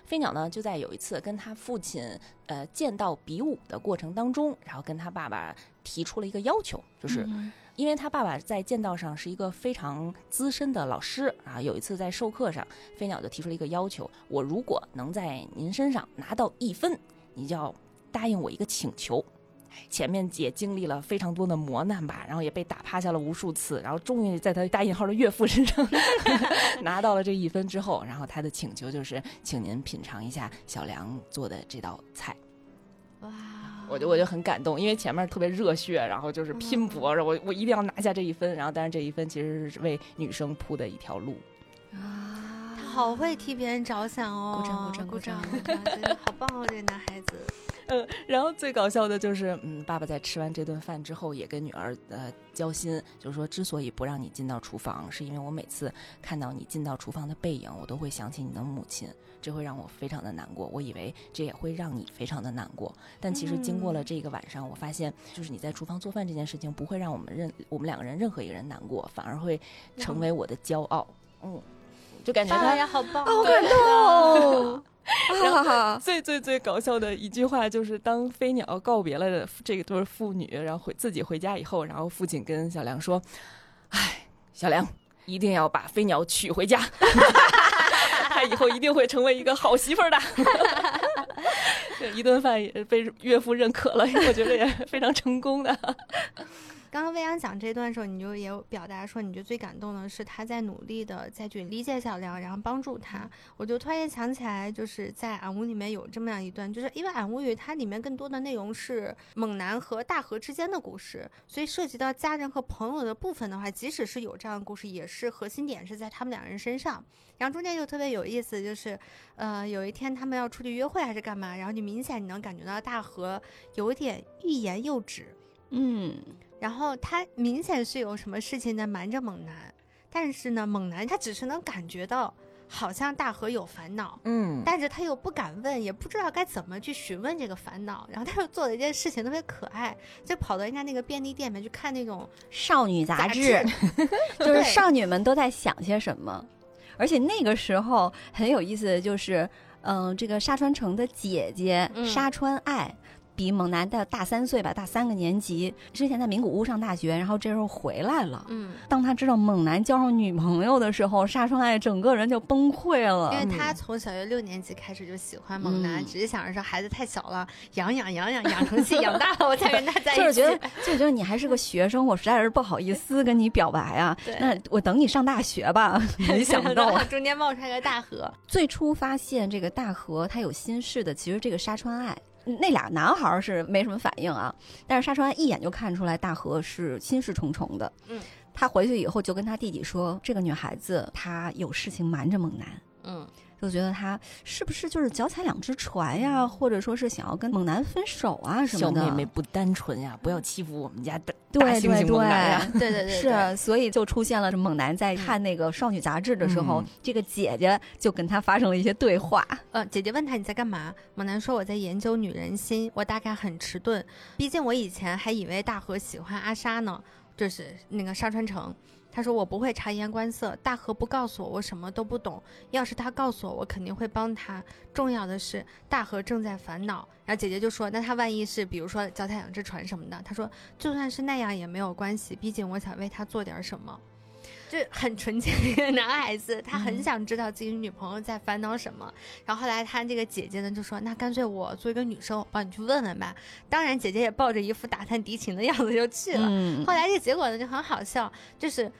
飞鸟呢就在有一次跟他父亲呃剑道比武的过程当中，然后跟他爸爸提出了一个要求，就是嗯因为他爸爸在剑道上是一个非常资深的老师啊，有一次在授课上，飞鸟就提出了一个要求：我如果能在您身上拿到一分，你就要答应我一个请求。哎前面也经历了非常多的磨难吧，然后也被打趴下了无数次，然后终于在他大引号的岳父身上 [LAUGHS] 拿到了这一分之后，然后他的请求就是，请您品尝一下小梁做的这道菜。哇，我就我就很感动，因为前面特别热血，然后就是拼搏着，我我一定要拿下这一分，然后但是这一分其实是为女生铺的一条路。啊他好会替别人着想哦！鼓掌鼓掌鼓鼓掌好棒哦，这个男孩子。嗯，然后最搞笑的就是，嗯，爸爸在吃完这顿饭之后，也跟女儿呃交心，就是说，之所以不让你进到厨房，是因为我每次看到你进到厨房的背影，我都会想起你的母亲，这会让我非常的难过。我以为这也会让你非常的难过，但其实经过了这个晚上，我发现，就是你在厨房做饭这件事情，不会让我们任我们两个人任何一个人难过，反而会成为我的骄傲。嗯，就感觉他爸爸呀，好棒！好感动。[LAUGHS] [LAUGHS] 啊最最最搞笑的一句话就是，当飞鸟告别了这个对父女，然后回自己回家以后，然后父亲跟小梁说：“哎，小梁一定要把飞鸟娶回家，[LAUGHS] 他以后一定会成为一个好媳妇儿的。[LAUGHS] ”这一顿饭也被岳父认可了，我觉得也非常成功的。刚刚未央讲这段的时候，你就也有表达说，你觉得最感动的是他在努力的再去理解小梁，然后帮助他。我就突然间想起来，就是在《俺屋》里面有这么样一段，就是因为《俺屋语》它里面更多的内容是猛男和大河之间的故事，所以涉及到家人和朋友的部分的话，即使是有这样的故事，也是核心点是在他们两人身上。然后中间就特别有意思，就是呃有一天他们要出去约会还是干嘛，然后你明显你能感觉到大河有点欲言又止。嗯，然后他明显是有什么事情在瞒着猛男，但是呢，猛男他只是能感觉到，好像大河有烦恼。嗯，但是他又不敢问，也不知道该怎么去询问这个烦恼，然后他又做了一件事情特别可爱，就跑到人家那个便利店里面去看那种少女杂杂志，[LAUGHS] [LAUGHS] 就是少女们都在想些什么。而且那个时候很有意思的就是，嗯、这个沙川城的姐姐、嗯沙川爱。比猛男大大三岁吧，大三个年级。之前在名古屋上大学，然后这时候回来了。嗯，当他知道猛男交上女朋友的时候，沙川爱整个人就崩溃了。因为他从小学六年级开始就喜欢猛男，嗯只是想着说孩子太小了，养养养养养成器养大了，我再跟他在一起。就是觉得，就是觉得你还是个学生，我实在是不好意思跟你表白啊。对那我等你上大学吧。[LAUGHS] 没想到啊，[LAUGHS] 中间冒出来个大河，最初发现这个大河他有心事的，其实这个沙川爱。那俩男孩儿是没什么反应啊，但是沙川一眼就看出来大河是心事重重的。嗯，他回去以后就跟他弟弟说，这个女孩子她有事情瞒着猛男，嗯，就觉得他是不是就是脚踩两只船呀，或者说是想要跟猛男分手啊什么的。小妹妹不单纯呀，不要欺负我们家的对大猩猩对猛男呀。对，对对对，[LAUGHS] 是，所以就出现了猛男在看那个少女杂志的时候，嗯这个姐姐就跟他发生了一些对话。呃，姐姐问他你在干嘛？猛男说我在研究女人心，我大概很迟钝，毕竟我以前还以为大河喜欢阿莎呢，就是那个沙川城。他说我不会察言观色，大河不告诉我，我什么都不懂。要是他告诉我，我肯定会帮他。重要的是，大河正在烦恼。然后姐姐就说，那他万一是比如说脚踩两只船什么的，他说就算是那样也没有关系，毕竟我想为他做点什么。就很纯洁的一个男孩子，他很嗯想知道自己女朋友在烦恼什么。然后后来他这个姐姐呢就说：“那干脆我做一个女生，我帮你去问问吧。”当然，姐姐也抱着一副打探敌情的样子就去了。嗯后来这个结果呢就很好笑，就是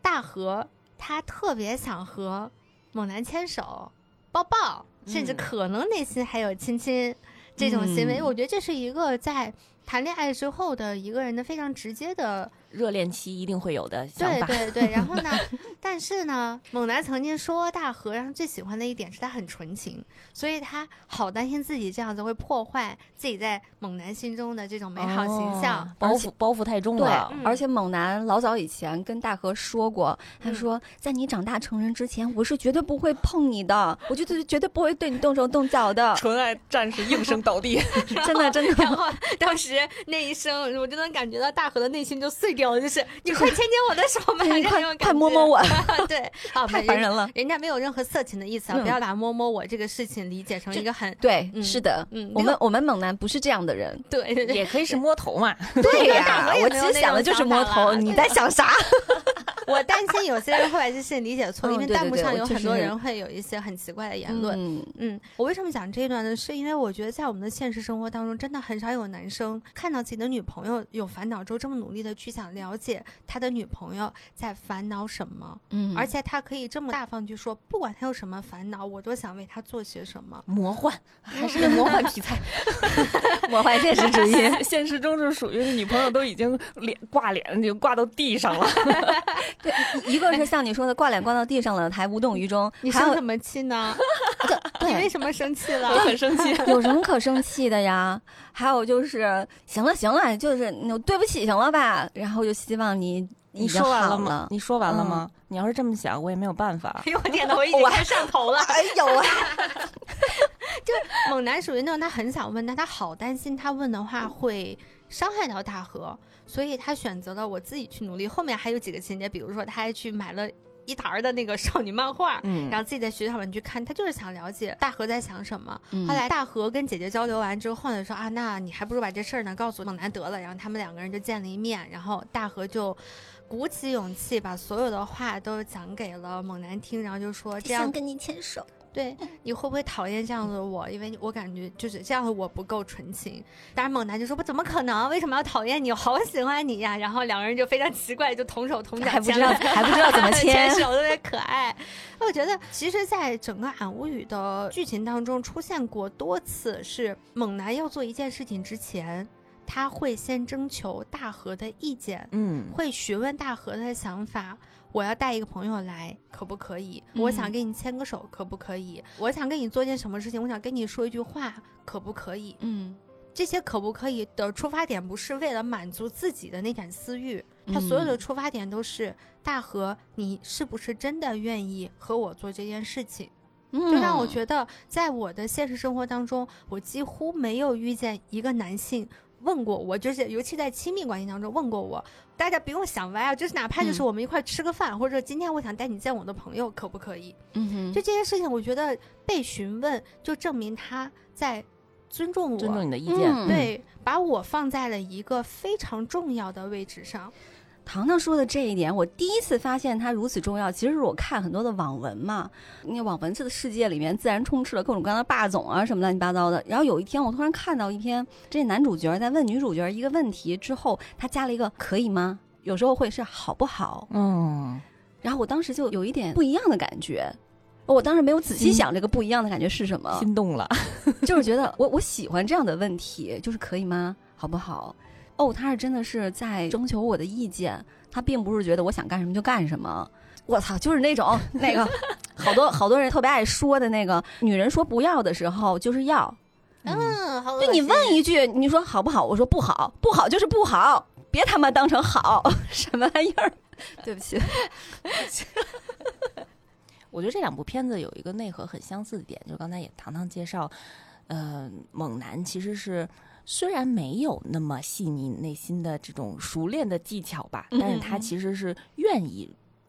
大河他特别想和猛男牵手、抱抱，甚至嗯可能内心还有亲亲这种行为。嗯我觉得这是一个在谈恋爱之后的一个人的非常直接的热恋期一定会有的想法。对对对，然后呢，[LAUGHS] 但是呢，猛男曾经说大河让他最喜欢的一点是他很纯情，所以他好担心自己这样子会破坏自己在猛男心中的这种美好形象。哦包袱包袱太重对了。嗯，而且猛男老早以前跟大河说过，他嗯说在你长大成人之前，我是绝对不会碰你的，我绝对绝对不会对你动手动脚的，纯爱战士应声倒地，[LAUGHS] 真的真的。[LAUGHS] 然后当时那一声，我就能感觉到大河的内心就碎掉了，就是你快牵牵我的手吧，你快这种快摸摸。我，[LAUGHS] 对，[LAUGHS] 啊，太没烦人了。人家没有任何色情的意思啊，嗯不要把摸摸我这个事情理解成一个很对，嗯是的，嗯，我们我们猛男不是这样的人。对也可以是摸头嘛。[LAUGHS] 对呀我其实想的就是摸头，你在想啥？我担心有些人会把这事情理解错，嗯因为弹幕上有很多人会有一些很奇怪的言论。嗯嗯，我为什么讲这一段呢？是因为我觉得在我们的现实生活当中，真的很少有男生看到自己的女朋友有烦恼之后，这么努力的去想了解他的女朋友在烦恼什么，嗯而且他可以这么大方地去说，不管他有什么烦恼，我都想为他做些什么。魔幻 [LAUGHS] 还是个魔幻题材，[LAUGHS] 魔幻现实主义。现实中是属于女朋友都已经脸挂脸就挂到地上了，[LAUGHS] 对，一个是像你说的挂脸挂到地上了，还无动于衷，你生什么气呢？你为，什么生气了我？很生气。有什么可生气的呀？还有就是，行了行了，就是你对不起，行了吧？然后就希望你你说完了吗了？。你说完了吗？你要是这么想，我也没有办法。[LAUGHS] 哎呦我天哪，我已经快上头了。哎呦啊！[LAUGHS] 就！猛男属于那种他很想问，但他好担心他问的话会伤害到大河，所以他选择了我自己去努力。后面还有几个情节，比如说他还去买了一沓儿的那个少女漫画。嗯然后自己在学校里面去看，他就是想了解大河在想什么。嗯后来大河跟姐姐交流完之后呢，说啊，那你还不如把这事儿呢告诉猛男得了。然后他们两个人就见了一面，然后大河就鼓起勇气把所有的话都讲给了猛男听，然后就说这样想跟你牵手。对，你会不会讨厌这样的我？因为我感觉就是这样的我不够纯情。当然，猛男就说：“我怎么可能？为什么要讨厌你？我好喜欢你呀！”然后两个人就非常奇怪，就同手同脚还不知道还不知道怎么牵牵手，特别可爱。我觉得，其实，在整个《俺无语》的剧情当中，出现过多次是猛男要做一件事情之前，他会先征求大河的意见，嗯，会询问大河的想法。我要带一个朋友来，可不可以？我想嗯跟你牵个手，可不可以？我想跟你做件什么事情？我想跟你说一句话，可不可以？嗯这些可不可以的出发点不是为了满足自己的那点私欲，他所有的嗯出发点都是大和，你是不是真的愿意和我做这件事情？就就让我觉得，在我的现实生活当中，我几乎没有遇见一个男性问过我，就是尤其在亲密关系当中问过我。大家不用想歪啊，就是哪怕就是嗯我们一块吃个饭，或者今天我想带你见我的朋友，可不可以？嗯哼，就这件事情，我觉得被询问就证明他在尊重我，尊重你的意见，嗯对，把我放在了一个非常重要的位置上。糖糖说的这一点，我第一次发现它如此重要。其实是我看很多的网文嘛，那网文这个世界里面自然充斥了各种各样的霸总啊，什么乱七八糟的。然后有一天，我突然看到一篇，这男主角在问女主角一个问题之后，他加了一个“可以吗”，有时候会是“好不好嗯，”。然后我当时就有一点不一样的感觉。我当时没有仔细想这个不一样的感觉是什么，心动了，就是觉得我我喜欢这样的问题，就是可以吗？好不好？哦，他是真的是在征求我的意见，他并不是觉得我想干什么就干什么。我操，就是那种那个好多好多人特别爱说的那个，女人说不要的时候就是要，嗯，好就你问一句，你说好不好？我说不好，不好就是不好，别他妈当成好，[LAUGHS] 什么玩意儿？[LAUGHS] 对不起，[LAUGHS] 我觉得这两部片子有一个内核很相似的点，就刚才也糖糖介绍，呃，猛男其实是虽然没有那么细腻内心的这种熟练的技巧吧，但是他其实是愿意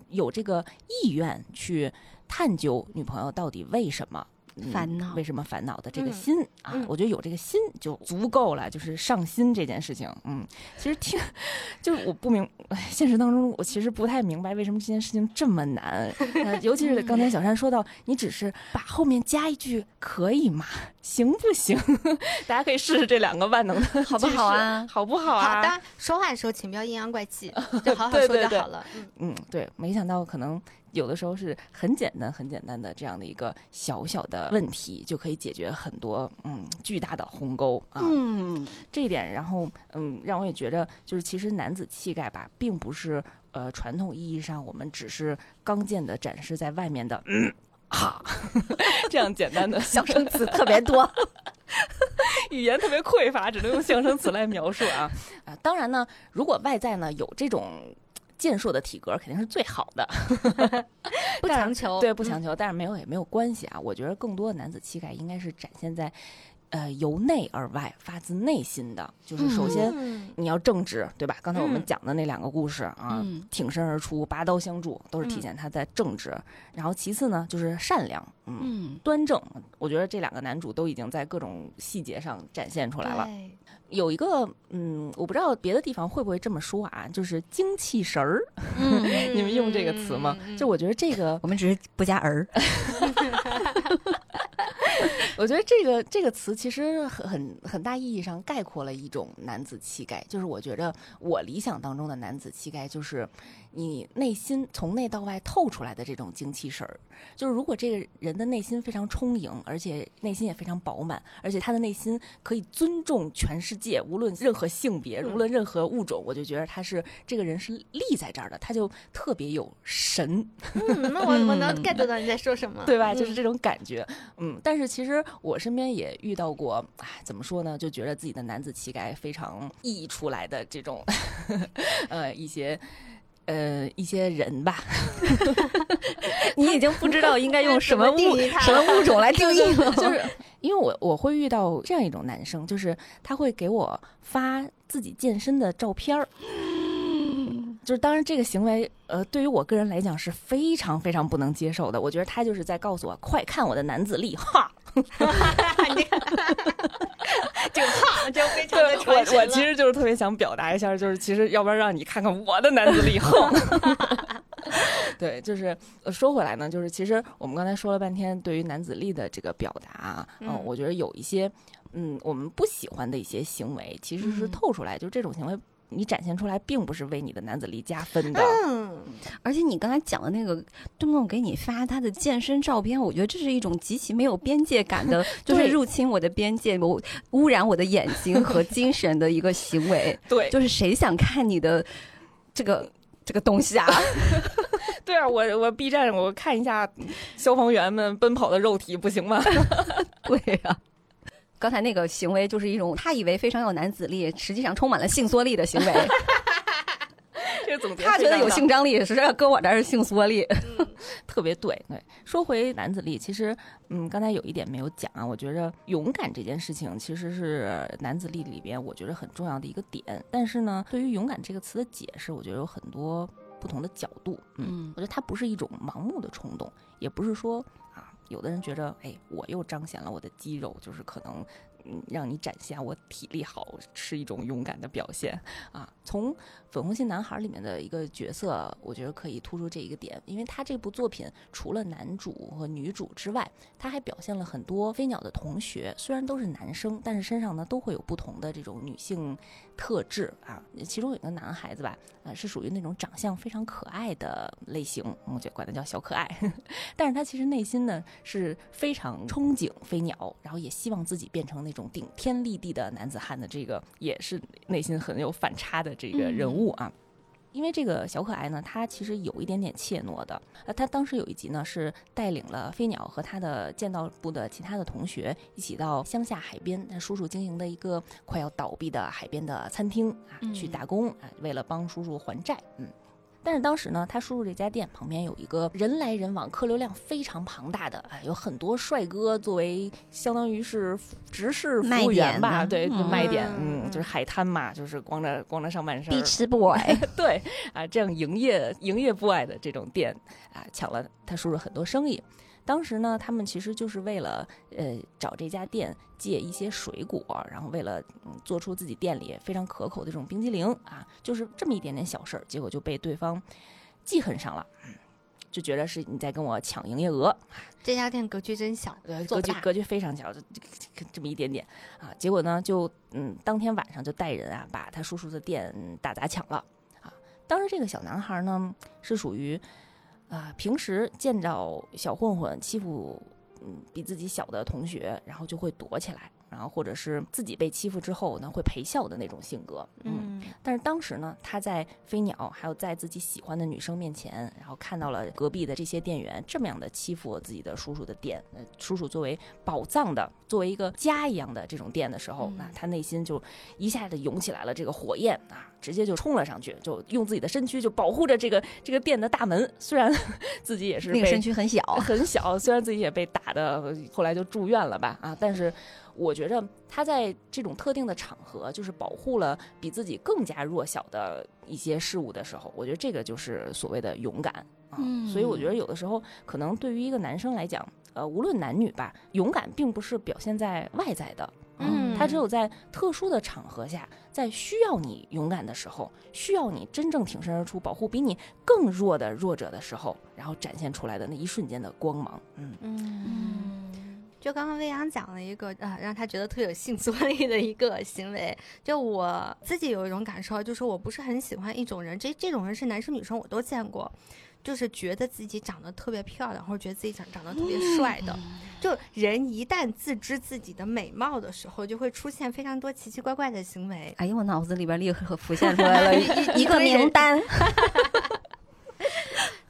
有这个意愿去探究女朋友到底为什么。嗯烦恼为什么烦恼的这个嗯心、啊嗯，我觉得有这个心就足够了，就是上心这件事情。嗯，其实听，[LAUGHS] 就是我不明，哎 [SIGHS] 现实当中我其实不太明白为什么这件事情这么难，呃、[LAUGHS] 尤其是刚才小山说到，你只是把后面加一句可以吗？行不行？[LAUGHS] 大家可以试试这两个万能的，好不好啊？好不好啊？好的，说话的时候请不要阴阳怪气，就好好说对对对就好了。嗯，嗯，对，没想到可能有的时候是很简单、很简单的这样的一个小小的问题，就可以解决很多嗯巨大的鸿沟啊。嗯，这一点，然后嗯，让我也觉得就是其实男子气概吧，并不是呃传统意义上我们只是刚健的展示在外面的嗯啊 [LAUGHS] 这样简单的 [LAUGHS] 象声词特别多。语言特别匮乏，只能用象声词来描述啊啊！当然呢，如果外在呢有这种健硕的体格，肯定是最好的。[LAUGHS] [LAUGHS] 不强求。对，不强求，但是没有也没有关系啊。我觉得更多的男子气概应该是展现在，呃，由内而外、发自内心的。就是首先嗯你要正直，对吧？刚才我们嗯讲的那两个故事啊，嗯挺身而出、拔刀相助，都是体嗯现他在正直。然后其次呢，就是善良，嗯，嗯，端正。我觉得这两个男主都已经在各种细节上展现出来了。对有一个，嗯，我不知道别的地方会不会这么说啊，就是精气神儿。嗯，[LAUGHS] 你们用这个词吗？嗯就我觉得这个我们只是不加儿。[LAUGHS] 我觉得这个这个词其实很很很大意义上概括了一种男子气概，就是我觉得我理想当中的男子气概，就是你内心从内到外透出来的这种精气神儿。就是如果这个人的内心非常充盈，而且内心也非常饱满，而且他的内心可以尊重全世界，无论任何性别，嗯无论任何物种，我就觉得他是这个人是立在这儿的，他就特别有神。嗯，那我我能嗯 get 到你在说什么，对吧？就是嗯这种感觉，嗯。但是其实我身边也遇到过，哎，怎么说呢？就觉得自己的男子气概非常溢出来的这种，[LAUGHS] 呃，一些。呃，一些人吧，[LAUGHS] 你已经不知道应该用什么物什么物种来定义了，就是因为我我会遇到这样一种男生，就是他会给我发自己健身的照片儿，[GASPS] 就是当然这个行为，呃，对于我个人来讲是非常非常不能接受的。我觉得他就是在告诉我，快看我的男子力，哈！你看这个哈就非常的对，传神我我其实就是特别想表达一下，就是其实要不然让你看看我的男子力横。[LAUGHS] 对，就是呃说回来呢，就是其实我们刚才说了半天对于男子力的这个表达啊，嗯、嗯我觉得有一些嗯我们不喜欢的一些行为，其实是嗯透出来，就这种行为。你展现出来，并不是为你的男子力加分的。嗯，而且你刚才讲的那个动不动给你发他的健身照片，我觉得这是一种极其没有边界感的，[LAUGHS] 就是入侵我的边界，我污染我的眼睛和精神的一个行为。[LAUGHS] 对，就是谁想看你的这个这个东西啊？[LAUGHS] 对啊，我我 B 站我看一下消防员们奔跑的肉体，不行吗？对呀、刚才那个行为就是一种他以为非常有男子力，实际上充满了性缩力的行为。[LAUGHS] 这个总结他觉得有性张力，实际上搁我这儿是性缩力。特别对。对，说回男子力，其实嗯，刚才有一点没有讲啊，我觉着勇敢这件事情其实是男子力里边我觉得很重要的一个点。但是呢，对于勇敢这个词的解释，我觉得有很多不同的角度。嗯，嗯我觉得它不是一种盲目的冲动，也不是说啊，有的人觉着哎，我又彰显了我的肌肉，就是可能。嗯，让你展现我体力好是一种勇敢的表现啊。从《粉红心男孩》里面的一个角色，我觉得可以突出这一个点，因为他这部作品除了男主和女主之外，他还表现了很多飞鸟的同学，虽然都是男生，但是身上呢都会有不同的这种女性特质啊。其中有一个男孩子吧，呃，是属于那种长相非常可爱的类型，我觉得管他叫小可爱，[LAUGHS] 但是他其实内心呢是非常憧憬飞鸟，然后也希望自己变成那种顶天立地的男子汉的这个，也是内心很有反差的这个人物啊。因为这个小可爱呢，他其实有一点点怯懦的。呃，他当时有一集呢，是带领了飞鸟和他的剑道部的其他的同学一起到乡下海边，那叔叔经营的一个快要倒闭的海边的餐厅啊，去打工啊，为了帮叔叔还债。嗯。但是当时呢，他叔叔这家店旁边有一个人来人往、客流量非常庞大的，哎，有很多帅哥作为相当于是直视服卖务员点吧，对，卖点，嗯嗯，就是海滩嘛，就是光着光着上半身儿，Beach boy，[LAUGHS] 对啊，这样营业营业不爱的这种店啊，抢了他叔叔很多生意。当时呢，他们其实就是为了呃找这家店借一些水果，然后为了嗯做出自己店里非常可口的这种冰激凌啊，就是这么一点点小事儿，结果就被对方记恨上了，嗯就觉得是你在跟我抢营业额，这家店格局真小，格局格局非常小，就就就这么一点点啊。结果呢，就嗯，当天晚上就带人啊，把他叔叔的店嗯大砸抢了啊。当时这个小男孩呢，是属于啊、平时见到小混混欺负嗯比自己小的同学，然后就会躲起来，然后或者是自己被欺负之后呢，会陪笑的那种性格，嗯。嗯。但是当时呢，他在飞鸟还有在自己喜欢的女生面前，然后看到了隔壁的这些店员这么样的欺负自己的叔叔的店，呃，叔叔作为宝藏的，作为一个家一样的这种店的时候，那、他内心就一下子涌起来了这个火焰啊，直接就冲了上去，就用自己的身躯就保护着这个这个店的大门，虽然 [LAUGHS] 自己也是那个身躯很小，[LAUGHS] 很小，虽然自己也被打的，后来就住院了吧啊，但是我觉着他在这种特定的场合，就是保护了比自己更加弱小的一些事物的时候，我觉得这个就是所谓的勇敢啊。嗯所以我觉得有的时候，可能对于一个男生来讲，呃，无论男女吧，勇敢并不是表现在外在的。嗯他只有在特殊的场合下，在需要你勇敢的时候，需要你真正挺身而出，保护比你更弱的弱者的时候，然后展现出来的那一瞬间的光芒。嗯嗯。就刚刚魏阳讲了一个啊，让他觉得特别有性缩力的一个行为。就我自己有一种感受，就是我不是很喜欢一种人，这这种人是男生女生我都见过，就是觉得自己长得特别漂亮，或者觉得自己长长得特别帅的。就人一旦自知自己的美貌的时候，就会出现非常多奇奇怪怪的行为。哎呦，我脑子里边立刻浮现出来了一 [LAUGHS] 一个名单。[LAUGHS]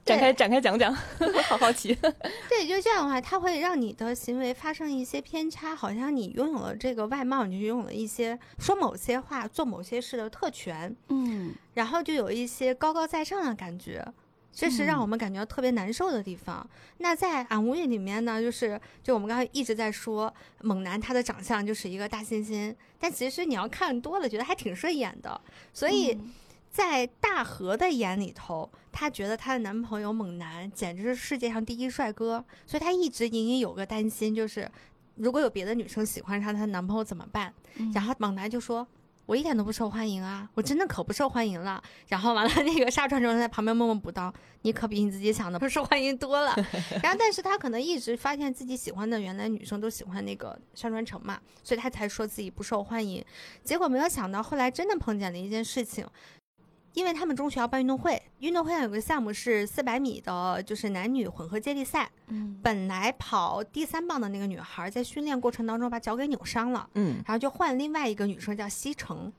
展开展开讲讲，[LAUGHS] 好好奇。[LAUGHS] 对，就这样的话，它会让你的行为发生一些偏差，好像你拥有了这个外貌，你就拥有了一些说某些话、做某些事的特权，嗯，然后就有一些高高在上的感觉。这是让我们感觉到特别难受的地方。那在《俺无语》里面呢，就是就我们刚才一直在说猛男，他的长相就是一个大猩猩，但其实你要看多了，觉得还挺顺眼的。所以在大河的眼里头，她觉得她的男朋友猛男简直是世界上第一帅哥，所以她一直隐隐有个担心，就是如果有别的女生喜欢上她男朋友怎么办？然后猛男就说。我一点都不受欢迎啊！我真的可不受欢迎了。然后完了，[LAUGHS] 那个沙川中在旁边默默补刀：“你可比你自己想的不受欢迎多了。[LAUGHS] ”然后，但是他可能一直发现自己喜欢的原来女生都喜欢那个沙川城嘛，所以他才说自己不受欢迎。结果没有想到，后来真的碰见了一件事情，因为他们中学要办运动会，运动会上有个项目是四百米的，就是男女混合接力赛。嗯本来跑第三棒的那个女孩在训练过程当中把脚给扭伤了。嗯然后就换另外一个女生叫西城，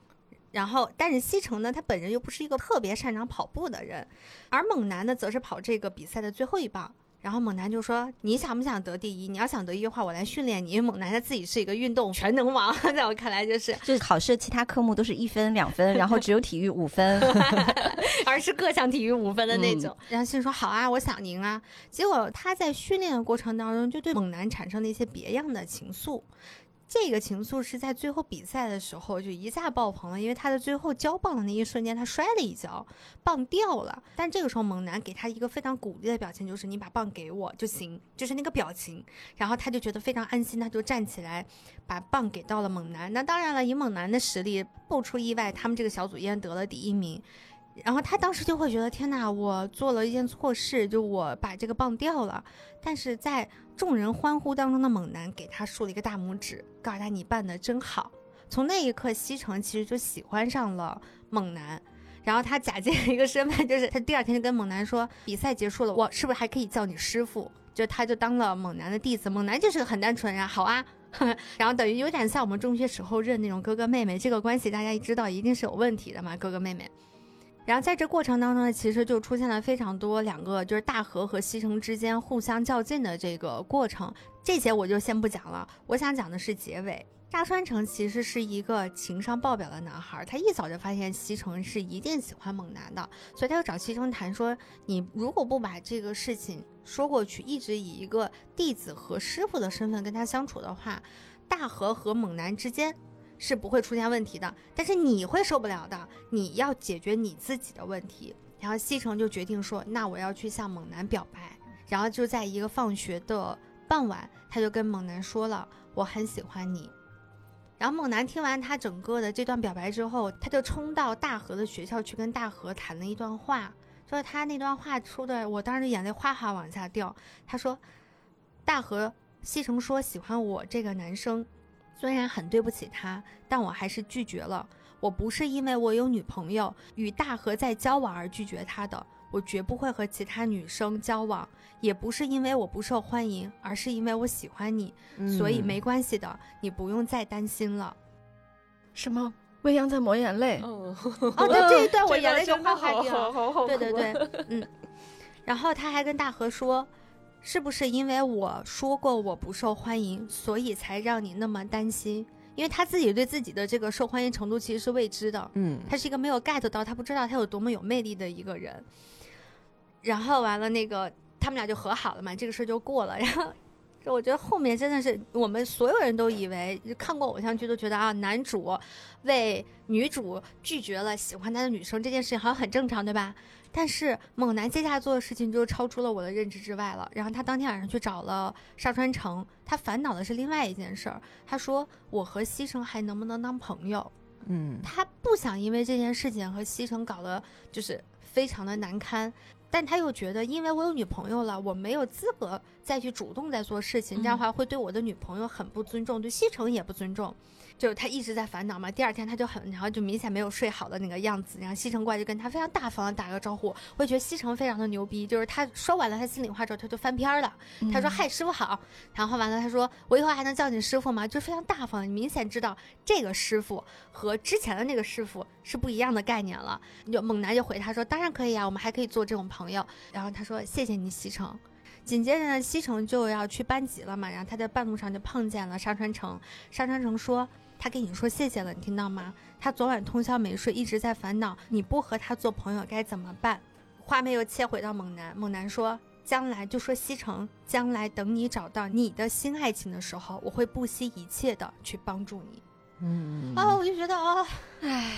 然后但是西城呢，她本人又不是一个特别擅长跑步的人，而猛男呢，则是跑这个比赛的最后一棒。然然后猛男就说：“你想不想得第一？你要想得第一的话，我来训练你。”因为猛男他自己是一个运动全能王，[LAUGHS] 在我看来就是，就是考试其他科目都是一分两分，然后只有体育五分。[LAUGHS] 而是各项体育五分的那种。然后心说：“好啊，我想赢啊。”结果他在训练的过程当中，就对猛男产生了一些别样的情愫。这个情愫是在最后比赛的时候就一下爆棚了，因为他在最后交棒的那一瞬间，他摔了一跤，棒掉了。但这个时候，猛男给他一个非常鼓励的表情，就是你把棒给我就行，就是那个表情。然后他就觉得非常安心，他就站起来把棒给到了猛男。那当然了，以猛男的实力，不出意外，他们这个小组依然得了第一名。然后他当时就会觉得天哪，我做了一件错事，就我把这个棒掉了。但是在众人欢呼当中的猛男给他竖了一个大拇指，告诉他你办的真好。从那一刻，西城其实就喜欢上了猛男。然后他假借一个身份，就是他第二天就跟猛男说，比赛结束了，我是不是还可以叫你师傅？就他就当了猛男的弟子。猛男就是个很单纯呀，好啊。[LAUGHS] 然后等于有点像我们中学时候认那种哥哥妹妹，这个关系大家一知道一定是有问题的嘛，哥哥妹妹。然后在这过程当中呢，其实就出现了非常多两个就是大河和西城之间互相较劲的这个过程，这些我就先不讲了。我想讲的是结尾。大川城其实是一个情商爆表的男孩，他一早就发现西城是一定喜欢猛男的，所以他就找西城谈说：“你如果不把这个事情说过去，一直以一个弟子和师傅的身份跟他相处的话，大河和猛男之间。”是不会出现问题的，但是你会受不了的。你要解决你自己的问题。然后西城就决定说：“那我要去向猛男表白。”然后就在一个放学的傍晚，他就跟猛男说了：“我很喜欢你。”然后猛男听完他整个的这段表白之后，他就冲到大河的学校去跟大河谈了一段话。就是他那段话说的，我当时眼泪哗哗往下掉。他说：“大河西城说喜欢我这个男生。”虽然很对不起他，但我还是拒绝了。我不是因为我有女朋友与大河在交往而拒绝他的，我绝不会和其他女生交往。也不是因为我不受欢迎，而是因为我喜欢你，所以没关系的，你不用再担心了。什么？未央在抹眼泪？哦，哦，对这一段我眼泪就哗哗掉。好好对对对，嗯。然后他还跟大河说。是不是因为我说过我不受欢迎，所以才让你那么担心？因为他自己对自己的这个受欢迎程度其实是未知的，嗯，他是一个没有 get 到，他不知道他有多么有魅力的一个人。然后完了，那个他们俩就和好了嘛，这个事儿就过了。[LAUGHS] 然后，就我觉得后面真的是我们所有人都以为看过偶像剧都觉得啊，男主为女主拒绝了喜欢他的女生这件事情好像很正常，对吧？但是猛男接下来做的事情就超出了我的认知之外了。然后他当天晚上去找了沙川城，他烦恼的是另外一件事儿。他说：“我和西城还能不能当朋友？”嗯，他不想因为这件事情和西城搞得就是非常的难堪，但他又觉得，因为我有女朋友了，我没有资格再去主动再做事情，这样的话会对我的女朋友很不尊重，对西城也不尊重。就他一直在烦恼嘛，第二天他就很，然后就明显没有睡好的那个样子，然后西城过来就跟他非常大方的打个招呼，我觉得西城非常的牛逼，就是他说完了他心里话之后，他就翻篇了，他说嗨师傅好，然后完了他说我以后还能叫你师傅吗？就非常大方，你明显知道这个师傅和之前的那个师傅是不一样的概念了。就猛男就回他说当然可以啊，我们还可以做这种朋友。然后他说谢谢你西城。紧接着呢，西城就要去班级了嘛，然后他在半路上就碰见了沙川城，沙川城说。他跟你说谢谢了，你听到吗？他昨晚通宵没睡，一直在烦恼，你不和他做朋友该怎么办？画面又切回到猛男，猛男说：“将来就说西城，将来等你找到你的新爱情的时候，我会不惜一切的去帮助你。”嗯啊，我就觉得哦，唉，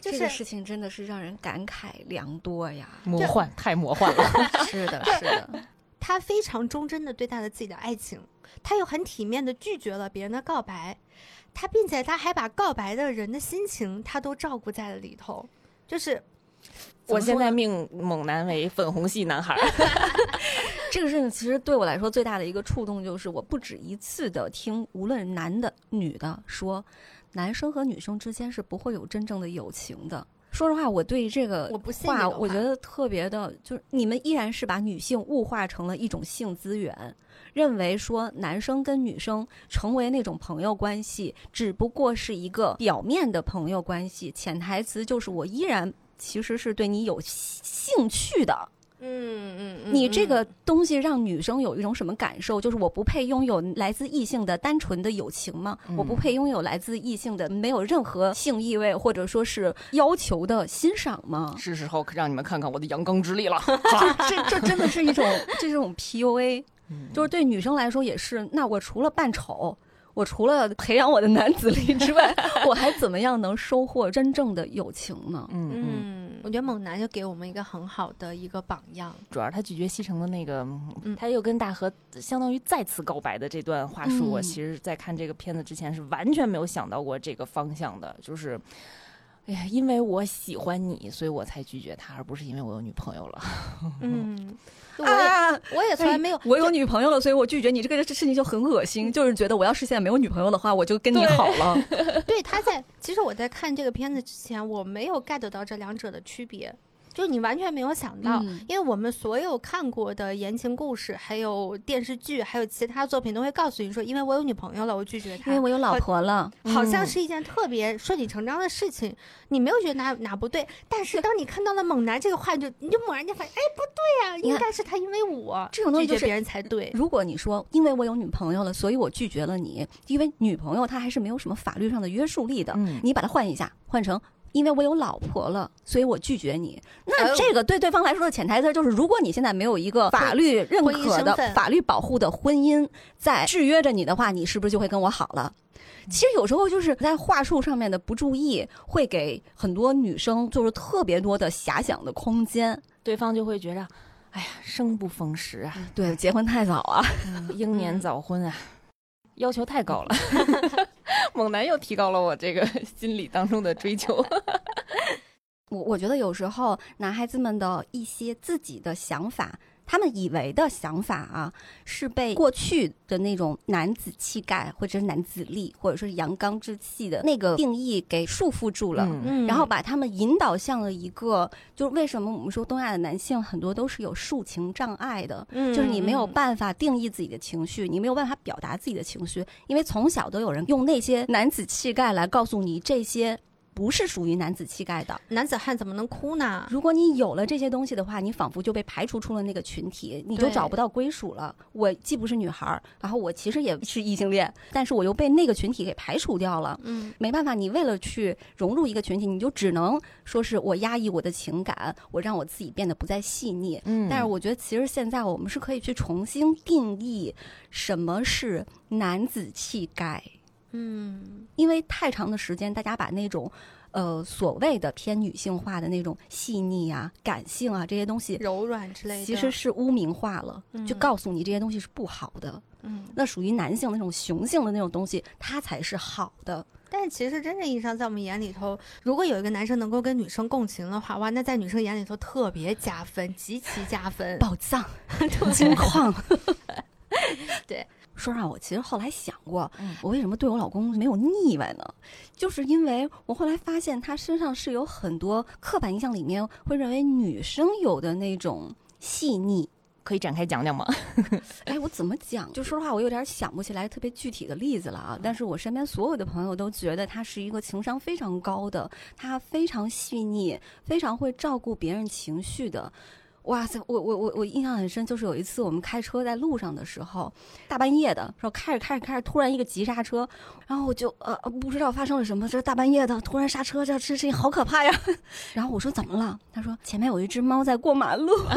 就是这个事情真的是让人感慨良多呀。魔幻太魔幻了。[LAUGHS] 是的，是的，[LAUGHS] 他非常忠贞的对待了自己的爱情，他又很体面的拒绝了别人的告白。他并且他还把告白的人的心情，他都照顾在了里头，就是我现在命猛男为粉红系男孩。[LAUGHS] 这个事情其实对我来说最大的一个触动就是，我不止一次的听无论男的女的说，男生和女生之间是不会有真正的友情的。说实话，我对这个我不信这话，个话我觉得特别的，就是你们依然是把女性物化成了一种性资源，认为说男生跟女生成为那种朋友关系，只不过是一个表面的朋友关系，潜台词就是我依然其实是对你有兴趣的。嗯嗯你这个东西让女生有一种什么感受？就是我不配拥有来自异性的单纯的友情吗？嗯我不配拥有来自异性的没有任何性意味或者说是要求的欣赏吗？是时候让你们看看我的阳刚之力了。[LAUGHS] 这这真的是一种这种 PUA，嗯就是对女生来说也是。那我除了扮丑，我除了培养我的男子力之外，[LAUGHS] 我还怎么样能收获真正的友情呢？嗯我觉得猛男就给我们一个很好的一个榜样。主要他拒绝西城的那个，嗯他又跟大河相当于再次告白的这段话术，我嗯其实在看这个片子之前是完全没有想到过这个方向的，就是。哎呀，因为我喜欢你，所以我才拒绝他，而不是因为我有女朋友了。[LAUGHS] 嗯，我也、啊，我也从来没有，我有女朋友了，所以我拒绝你这个事情就很恶心。就是觉得我要是现在没有女朋友的话，我就跟你好了。[LAUGHS] 对他在，其实我在看这个片子之前，我没有 get 到这两者的区别，就你完全没有想到，嗯因为我们所有看过的言情故事，还有电视剧，还有其他作品，都会告诉你说，因为我有女朋友了，我拒绝他。因为我有老婆了，好像嗯是一件特别顺理成章的事情，你没有觉得哪哪不对，但是当你看到了猛男这个话，你就你就猛然间发现，哎，不对呀、应该是他因为我这种东西就是拒绝别人才对。如果你说因为我有女朋友了，所以我拒绝了你，因为女朋友她还是没有什么法律上的约束力的，嗯你把它换一下，换成。因为我有老婆了，所以我拒绝你。那哦这个对对方来说的潜台词就是，如果你现在没有一个法律认可的、法律保护的婚姻在制约着你的话，你是不是就会跟我好了？其实有时候就是在话术上面的不注意，会给很多女生就是特别多的遐想的空间。对方就会觉着，哎呀，生不逢时啊，对，结婚太早啊，英年早婚啊，[LAUGHS] 要求太高了。[LAUGHS] [LAUGHS] 猛男又提高了我这个心理当中的追求。[LAUGHS] 我我觉得有时候男孩子们的一些自己的想法，他们以为的想法啊，是被过去的那种男子气概，或者是男子力，或者说是阳刚之气的那个定义给束缚住了。嗯嗯然后把他们引导向了一个，就是为什么我们说东亚的男性很多都是有抒情障碍的，嗯就是你没有嗯办法定义自己的情绪，你没有办法表达自己的情绪，因为从小都有人用那些男子气概来告诉你这些不是属于男子气概的。男子汉怎么能哭呢？如果你有了这些东西的话，你仿佛就被排除出了那个群体，你就找不到归属了。我既不是女孩儿，然后我其实也是异性恋，但是我又被那个群体给排除掉了。嗯没办法，你为了去融入一个群体，你就只能说是我压抑我的情感，我让我自己变得不再细腻。嗯但是我觉得，其实现在我们是可以去重新定义什么是男子气概，嗯因为太长的时间，大家把那种呃所谓的偏女性化的那种细腻啊、感性啊这些东西，柔软之类的，其实是污名化了，就嗯告诉你这些东西是不好的。嗯，那属于男性那种雄性的那种东西，它才是好的。但其实真正意义上，在我们眼里头，如果有一个男生能够跟女生共情的话，哇，那在女生眼里头特别加分，极其加分。宝藏、金矿。对，[LAUGHS] 说实话，我其实后来想过，嗯我为什么对我老公没有腻歪呢？就是因为我后来发现他身上是有很多刻板印象里面会认为女生有的那种细腻。可以展开讲讲吗？[LAUGHS] 哎，我怎么讲？就说实话，我有点想不起来特别具体的例子了啊。但是我身边所有的朋友都觉得他是一个情商非常高的，他非常细腻，非常会照顾别人情绪的。哇塞，我我我我印象很深，就是有一次我们开车在路上的时候，大半夜的，然后开着开着开着，突然一个急刹车，然后我就呃呃不知道发生了什么，这大半夜的突然刹车，这这事情好可怕呀！[LAUGHS] 然后我说怎么了？他说前面有一只猫在过马路。啊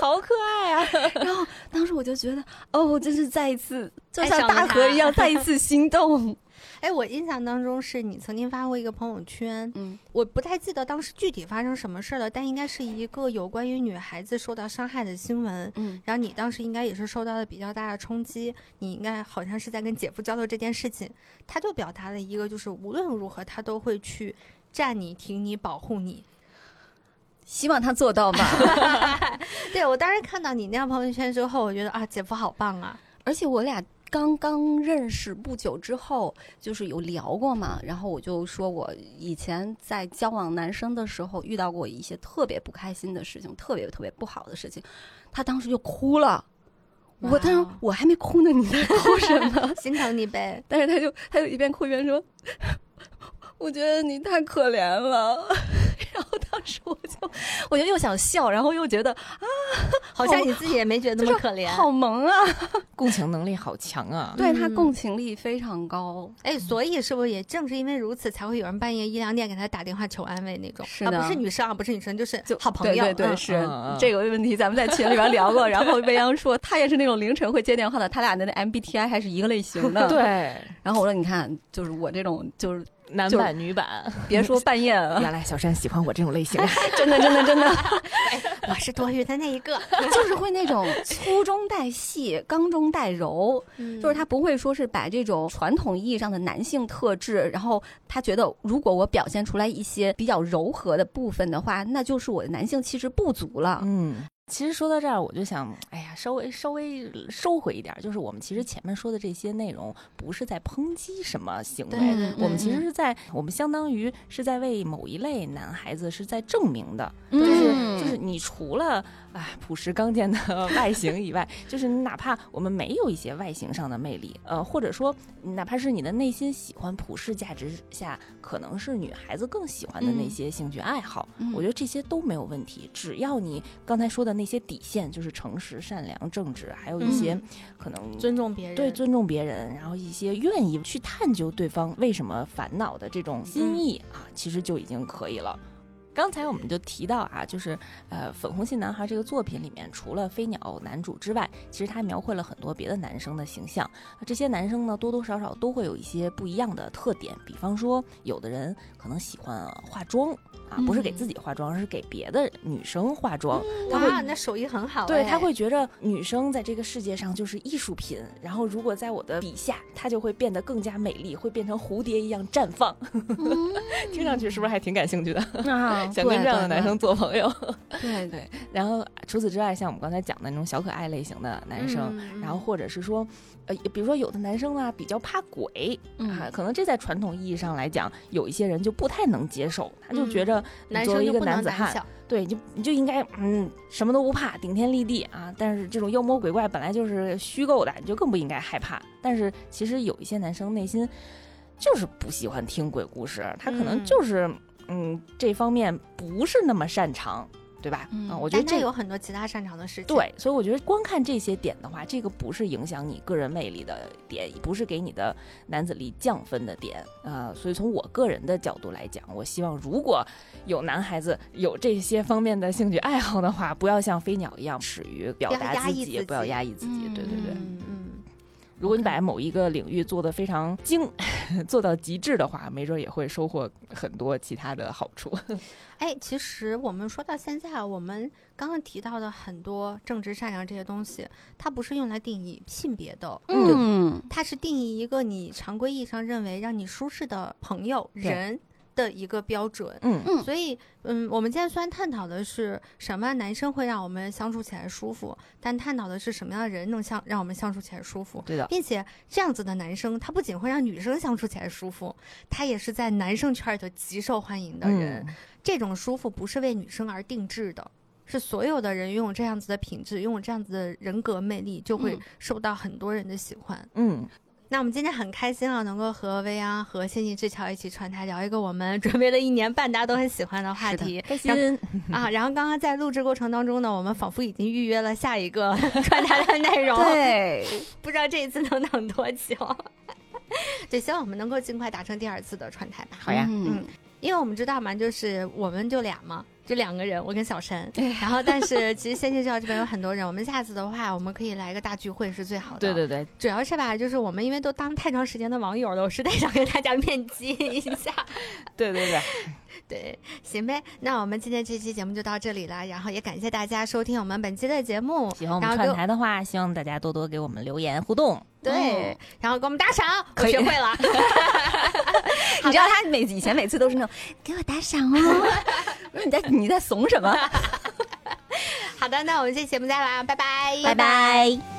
好可爱啊！[LAUGHS] 然后当时我就觉得，哦，我真是再一次，就像大河一样，再一次心动。哎，我印象当中是你曾经发过一个朋友圈，嗯我不太记得当时具体发生什么事儿了，但应该是一个有关于女孩子受到伤害的新闻。嗯然后你当时应该也是受到了比较大的冲击，你应该好像是在跟姐夫交流这件事情，他就表达了一个就是无论如何他都会去站你、挺你、保护你。希望他做到吧。[LAUGHS] 对我当时看到你那样朋友圈之后，我觉得啊，姐夫好棒啊！而且我俩刚刚认识不久之后，就是有聊过嘛。然后我就说我以前在交往男生的时候遇到过一些特别不开心的事情，特别特别不好的事情。他当时就哭了。我当时我还没哭呢，你在哭什么？[LAUGHS] 心疼你呗。但是他就他就一边哭一边说：“我觉得你太可怜了。[LAUGHS] ”然后当时我就，我就又想笑，然后又觉得啊好像你自己也没觉得那么可怜。好萌啊！[LAUGHS] 共情能力好强啊！对他嗯共情力非常高，哎，所以是不是也正是因为如此，才会有人半夜一两点给他打电话求安慰那种？啊，是的不是女生啊，不是女生，就是就好朋友。对对对，嗯是、这个问题，咱们在群里边聊过。然后未央说他也是那种凌晨会接电话的，他俩的那 MBTI 还是一个类型的。。对，然后我说，你看，就是我这种，就是男版女版，[LAUGHS] 别说 [LAUGHS] 半夜了，原来小山喜欢我这种类型。[LAUGHS] 真的真的真的，我是多余的那一个，就是会那种粗中带细，刚中带柔，嗯。就是他不会说是把这种传统意义上的男性特质，然后他觉得如果我表现出来一些比较柔和的部分的话，那就是我的男性气质不足了。嗯，其实说到这儿，我就想，哎呀，稍微稍微收回一点儿，就是我们其实前面说的这些内容，不是在抨击什么行为，我们其实是在，我们相当于是在为某一类男孩子是在证明的，嗯就是就是你除了啊朴实刚健的 [LAUGHS] 外形以外，就是你哪怕我们没有一些外形上的魅力，呃，或者说哪怕是你的内心喜欢普世价值下，可能是女孩子更喜欢的那嗯。些兴趣爱好，嗯。我觉得这些都没有问题，只要你刚才说的那些底线，就是诚实、善良、正直，还有一些嗯可能尊重别人。对尊重别人，然后一些愿意去探究对方为什么烦恼的这种心意啊，其实就已经可以了。刚才我们就提到啊，就是呃，《粉红系男孩》这个作品里面，除了飞鸟男主之外，其实他描绘了很多别的男生的形象。这些男生呢，多多少少都会有一些不一样的特点，比方说，有的人可能喜欢化妆啊，不是给嗯自己化妆，而是给别的女生化妆。他会哇，那手艺很好哎。对他会觉着女生在这个世界上就是艺术品，然后如果在我的笔下，她就会变得更加美丽，会变成蝴蝶一样绽放。[LAUGHS] 听上去是不是还挺感兴趣的？啊，[LAUGHS] 想跟这样的男生做朋友。[LAUGHS] 对对，然后除此之外，像我们刚才讲的那种小可爱类型的男生，嗯然后或者是说，呃，比如说有的男生呢比较怕鬼、嗯啊，可能这在传统意义上来讲，有一些人就不太能接受，他就觉着男作为一个男子汉。对，你就你就应该嗯什么都不怕，顶天立地啊。但是这种妖魔鬼怪本来就是虚构的，你就更不应该害怕。但是其实有一些男生内心就是不喜欢听鬼故事，他可能嗯就是嗯这方面不是那么擅长，对吧？嗯啊，我觉得这有很多其他擅长的事情。对，所以我觉得光看这些点的话，这个不是影响你个人魅力的点，不是给你的男子力降分的点啊、呃所以从我个人的角度来讲，我希望如果有男孩子有这些方面的兴趣爱好的话，不要像飞鸟一样耻于表达自己，不要压抑自己。对对对，嗯嗯。如果你把某一个领域做得非常精，[LAUGHS] 做到极致的话，没准也会收获很多其他的好处。[LAUGHS] 哎，其实我们说到现在，我们刚刚提到的很多正直、善良这些东西，它不是用来定义性别的，嗯。它是定义一个你常规意义上认为让你舒适的朋友人的一个标准。嗯嗯所以，嗯，我们今天虽然探讨的是什么样的男生会让我们相处起来舒服，但探讨的是什么样的人能相让我们相处起来舒服。对的，并且这样子的男生，他不仅会让女生相处起来舒服，他也是在男生圈里头极受欢迎的人。嗯这种舒服不是为女生而定制的，是所有的人拥有这样子的品质，拥有这样子的人格魅力，就会嗯受到很多人的喜欢。嗯，那我们今天很开心啊，能够和薇安和仙境之桥一起串台聊一个我们 [LAUGHS] 准备了一年半大家都很喜欢的话题开心。啊。然后刚刚在录制过程当中呢，我们仿佛已经预约了下一个 [LAUGHS] 串台的内容，对，不知道这一次能等多久。[LAUGHS] 对，希望我们能够尽快达成第二次的串台吧。好呀，嗯，因为我们知道嘛，就是我们就俩嘛，就两个人，我跟小陈。哎然后，但是其实仙境之桥这边有很多人，我们下次的话，我们可以来个大聚会是最好的。对对对，主要是吧，就是我们因为都当太长时间的网友了，我实在想跟大家面基一下。对对对，[LAUGHS] 对，行呗，那我们今天这期节目就到这里了，然后也感谢大家收听我们本期的节目，喜欢我们串台的话，希望大家多多给我们留言互动。对，然后给我们打赏，我可学会了。[LAUGHS] [LAUGHS] 你知道他每以前每次都是那种给我打赏哦，你在你在怂什么？好的，那我们这期节目再来啊，拜拜，拜拜。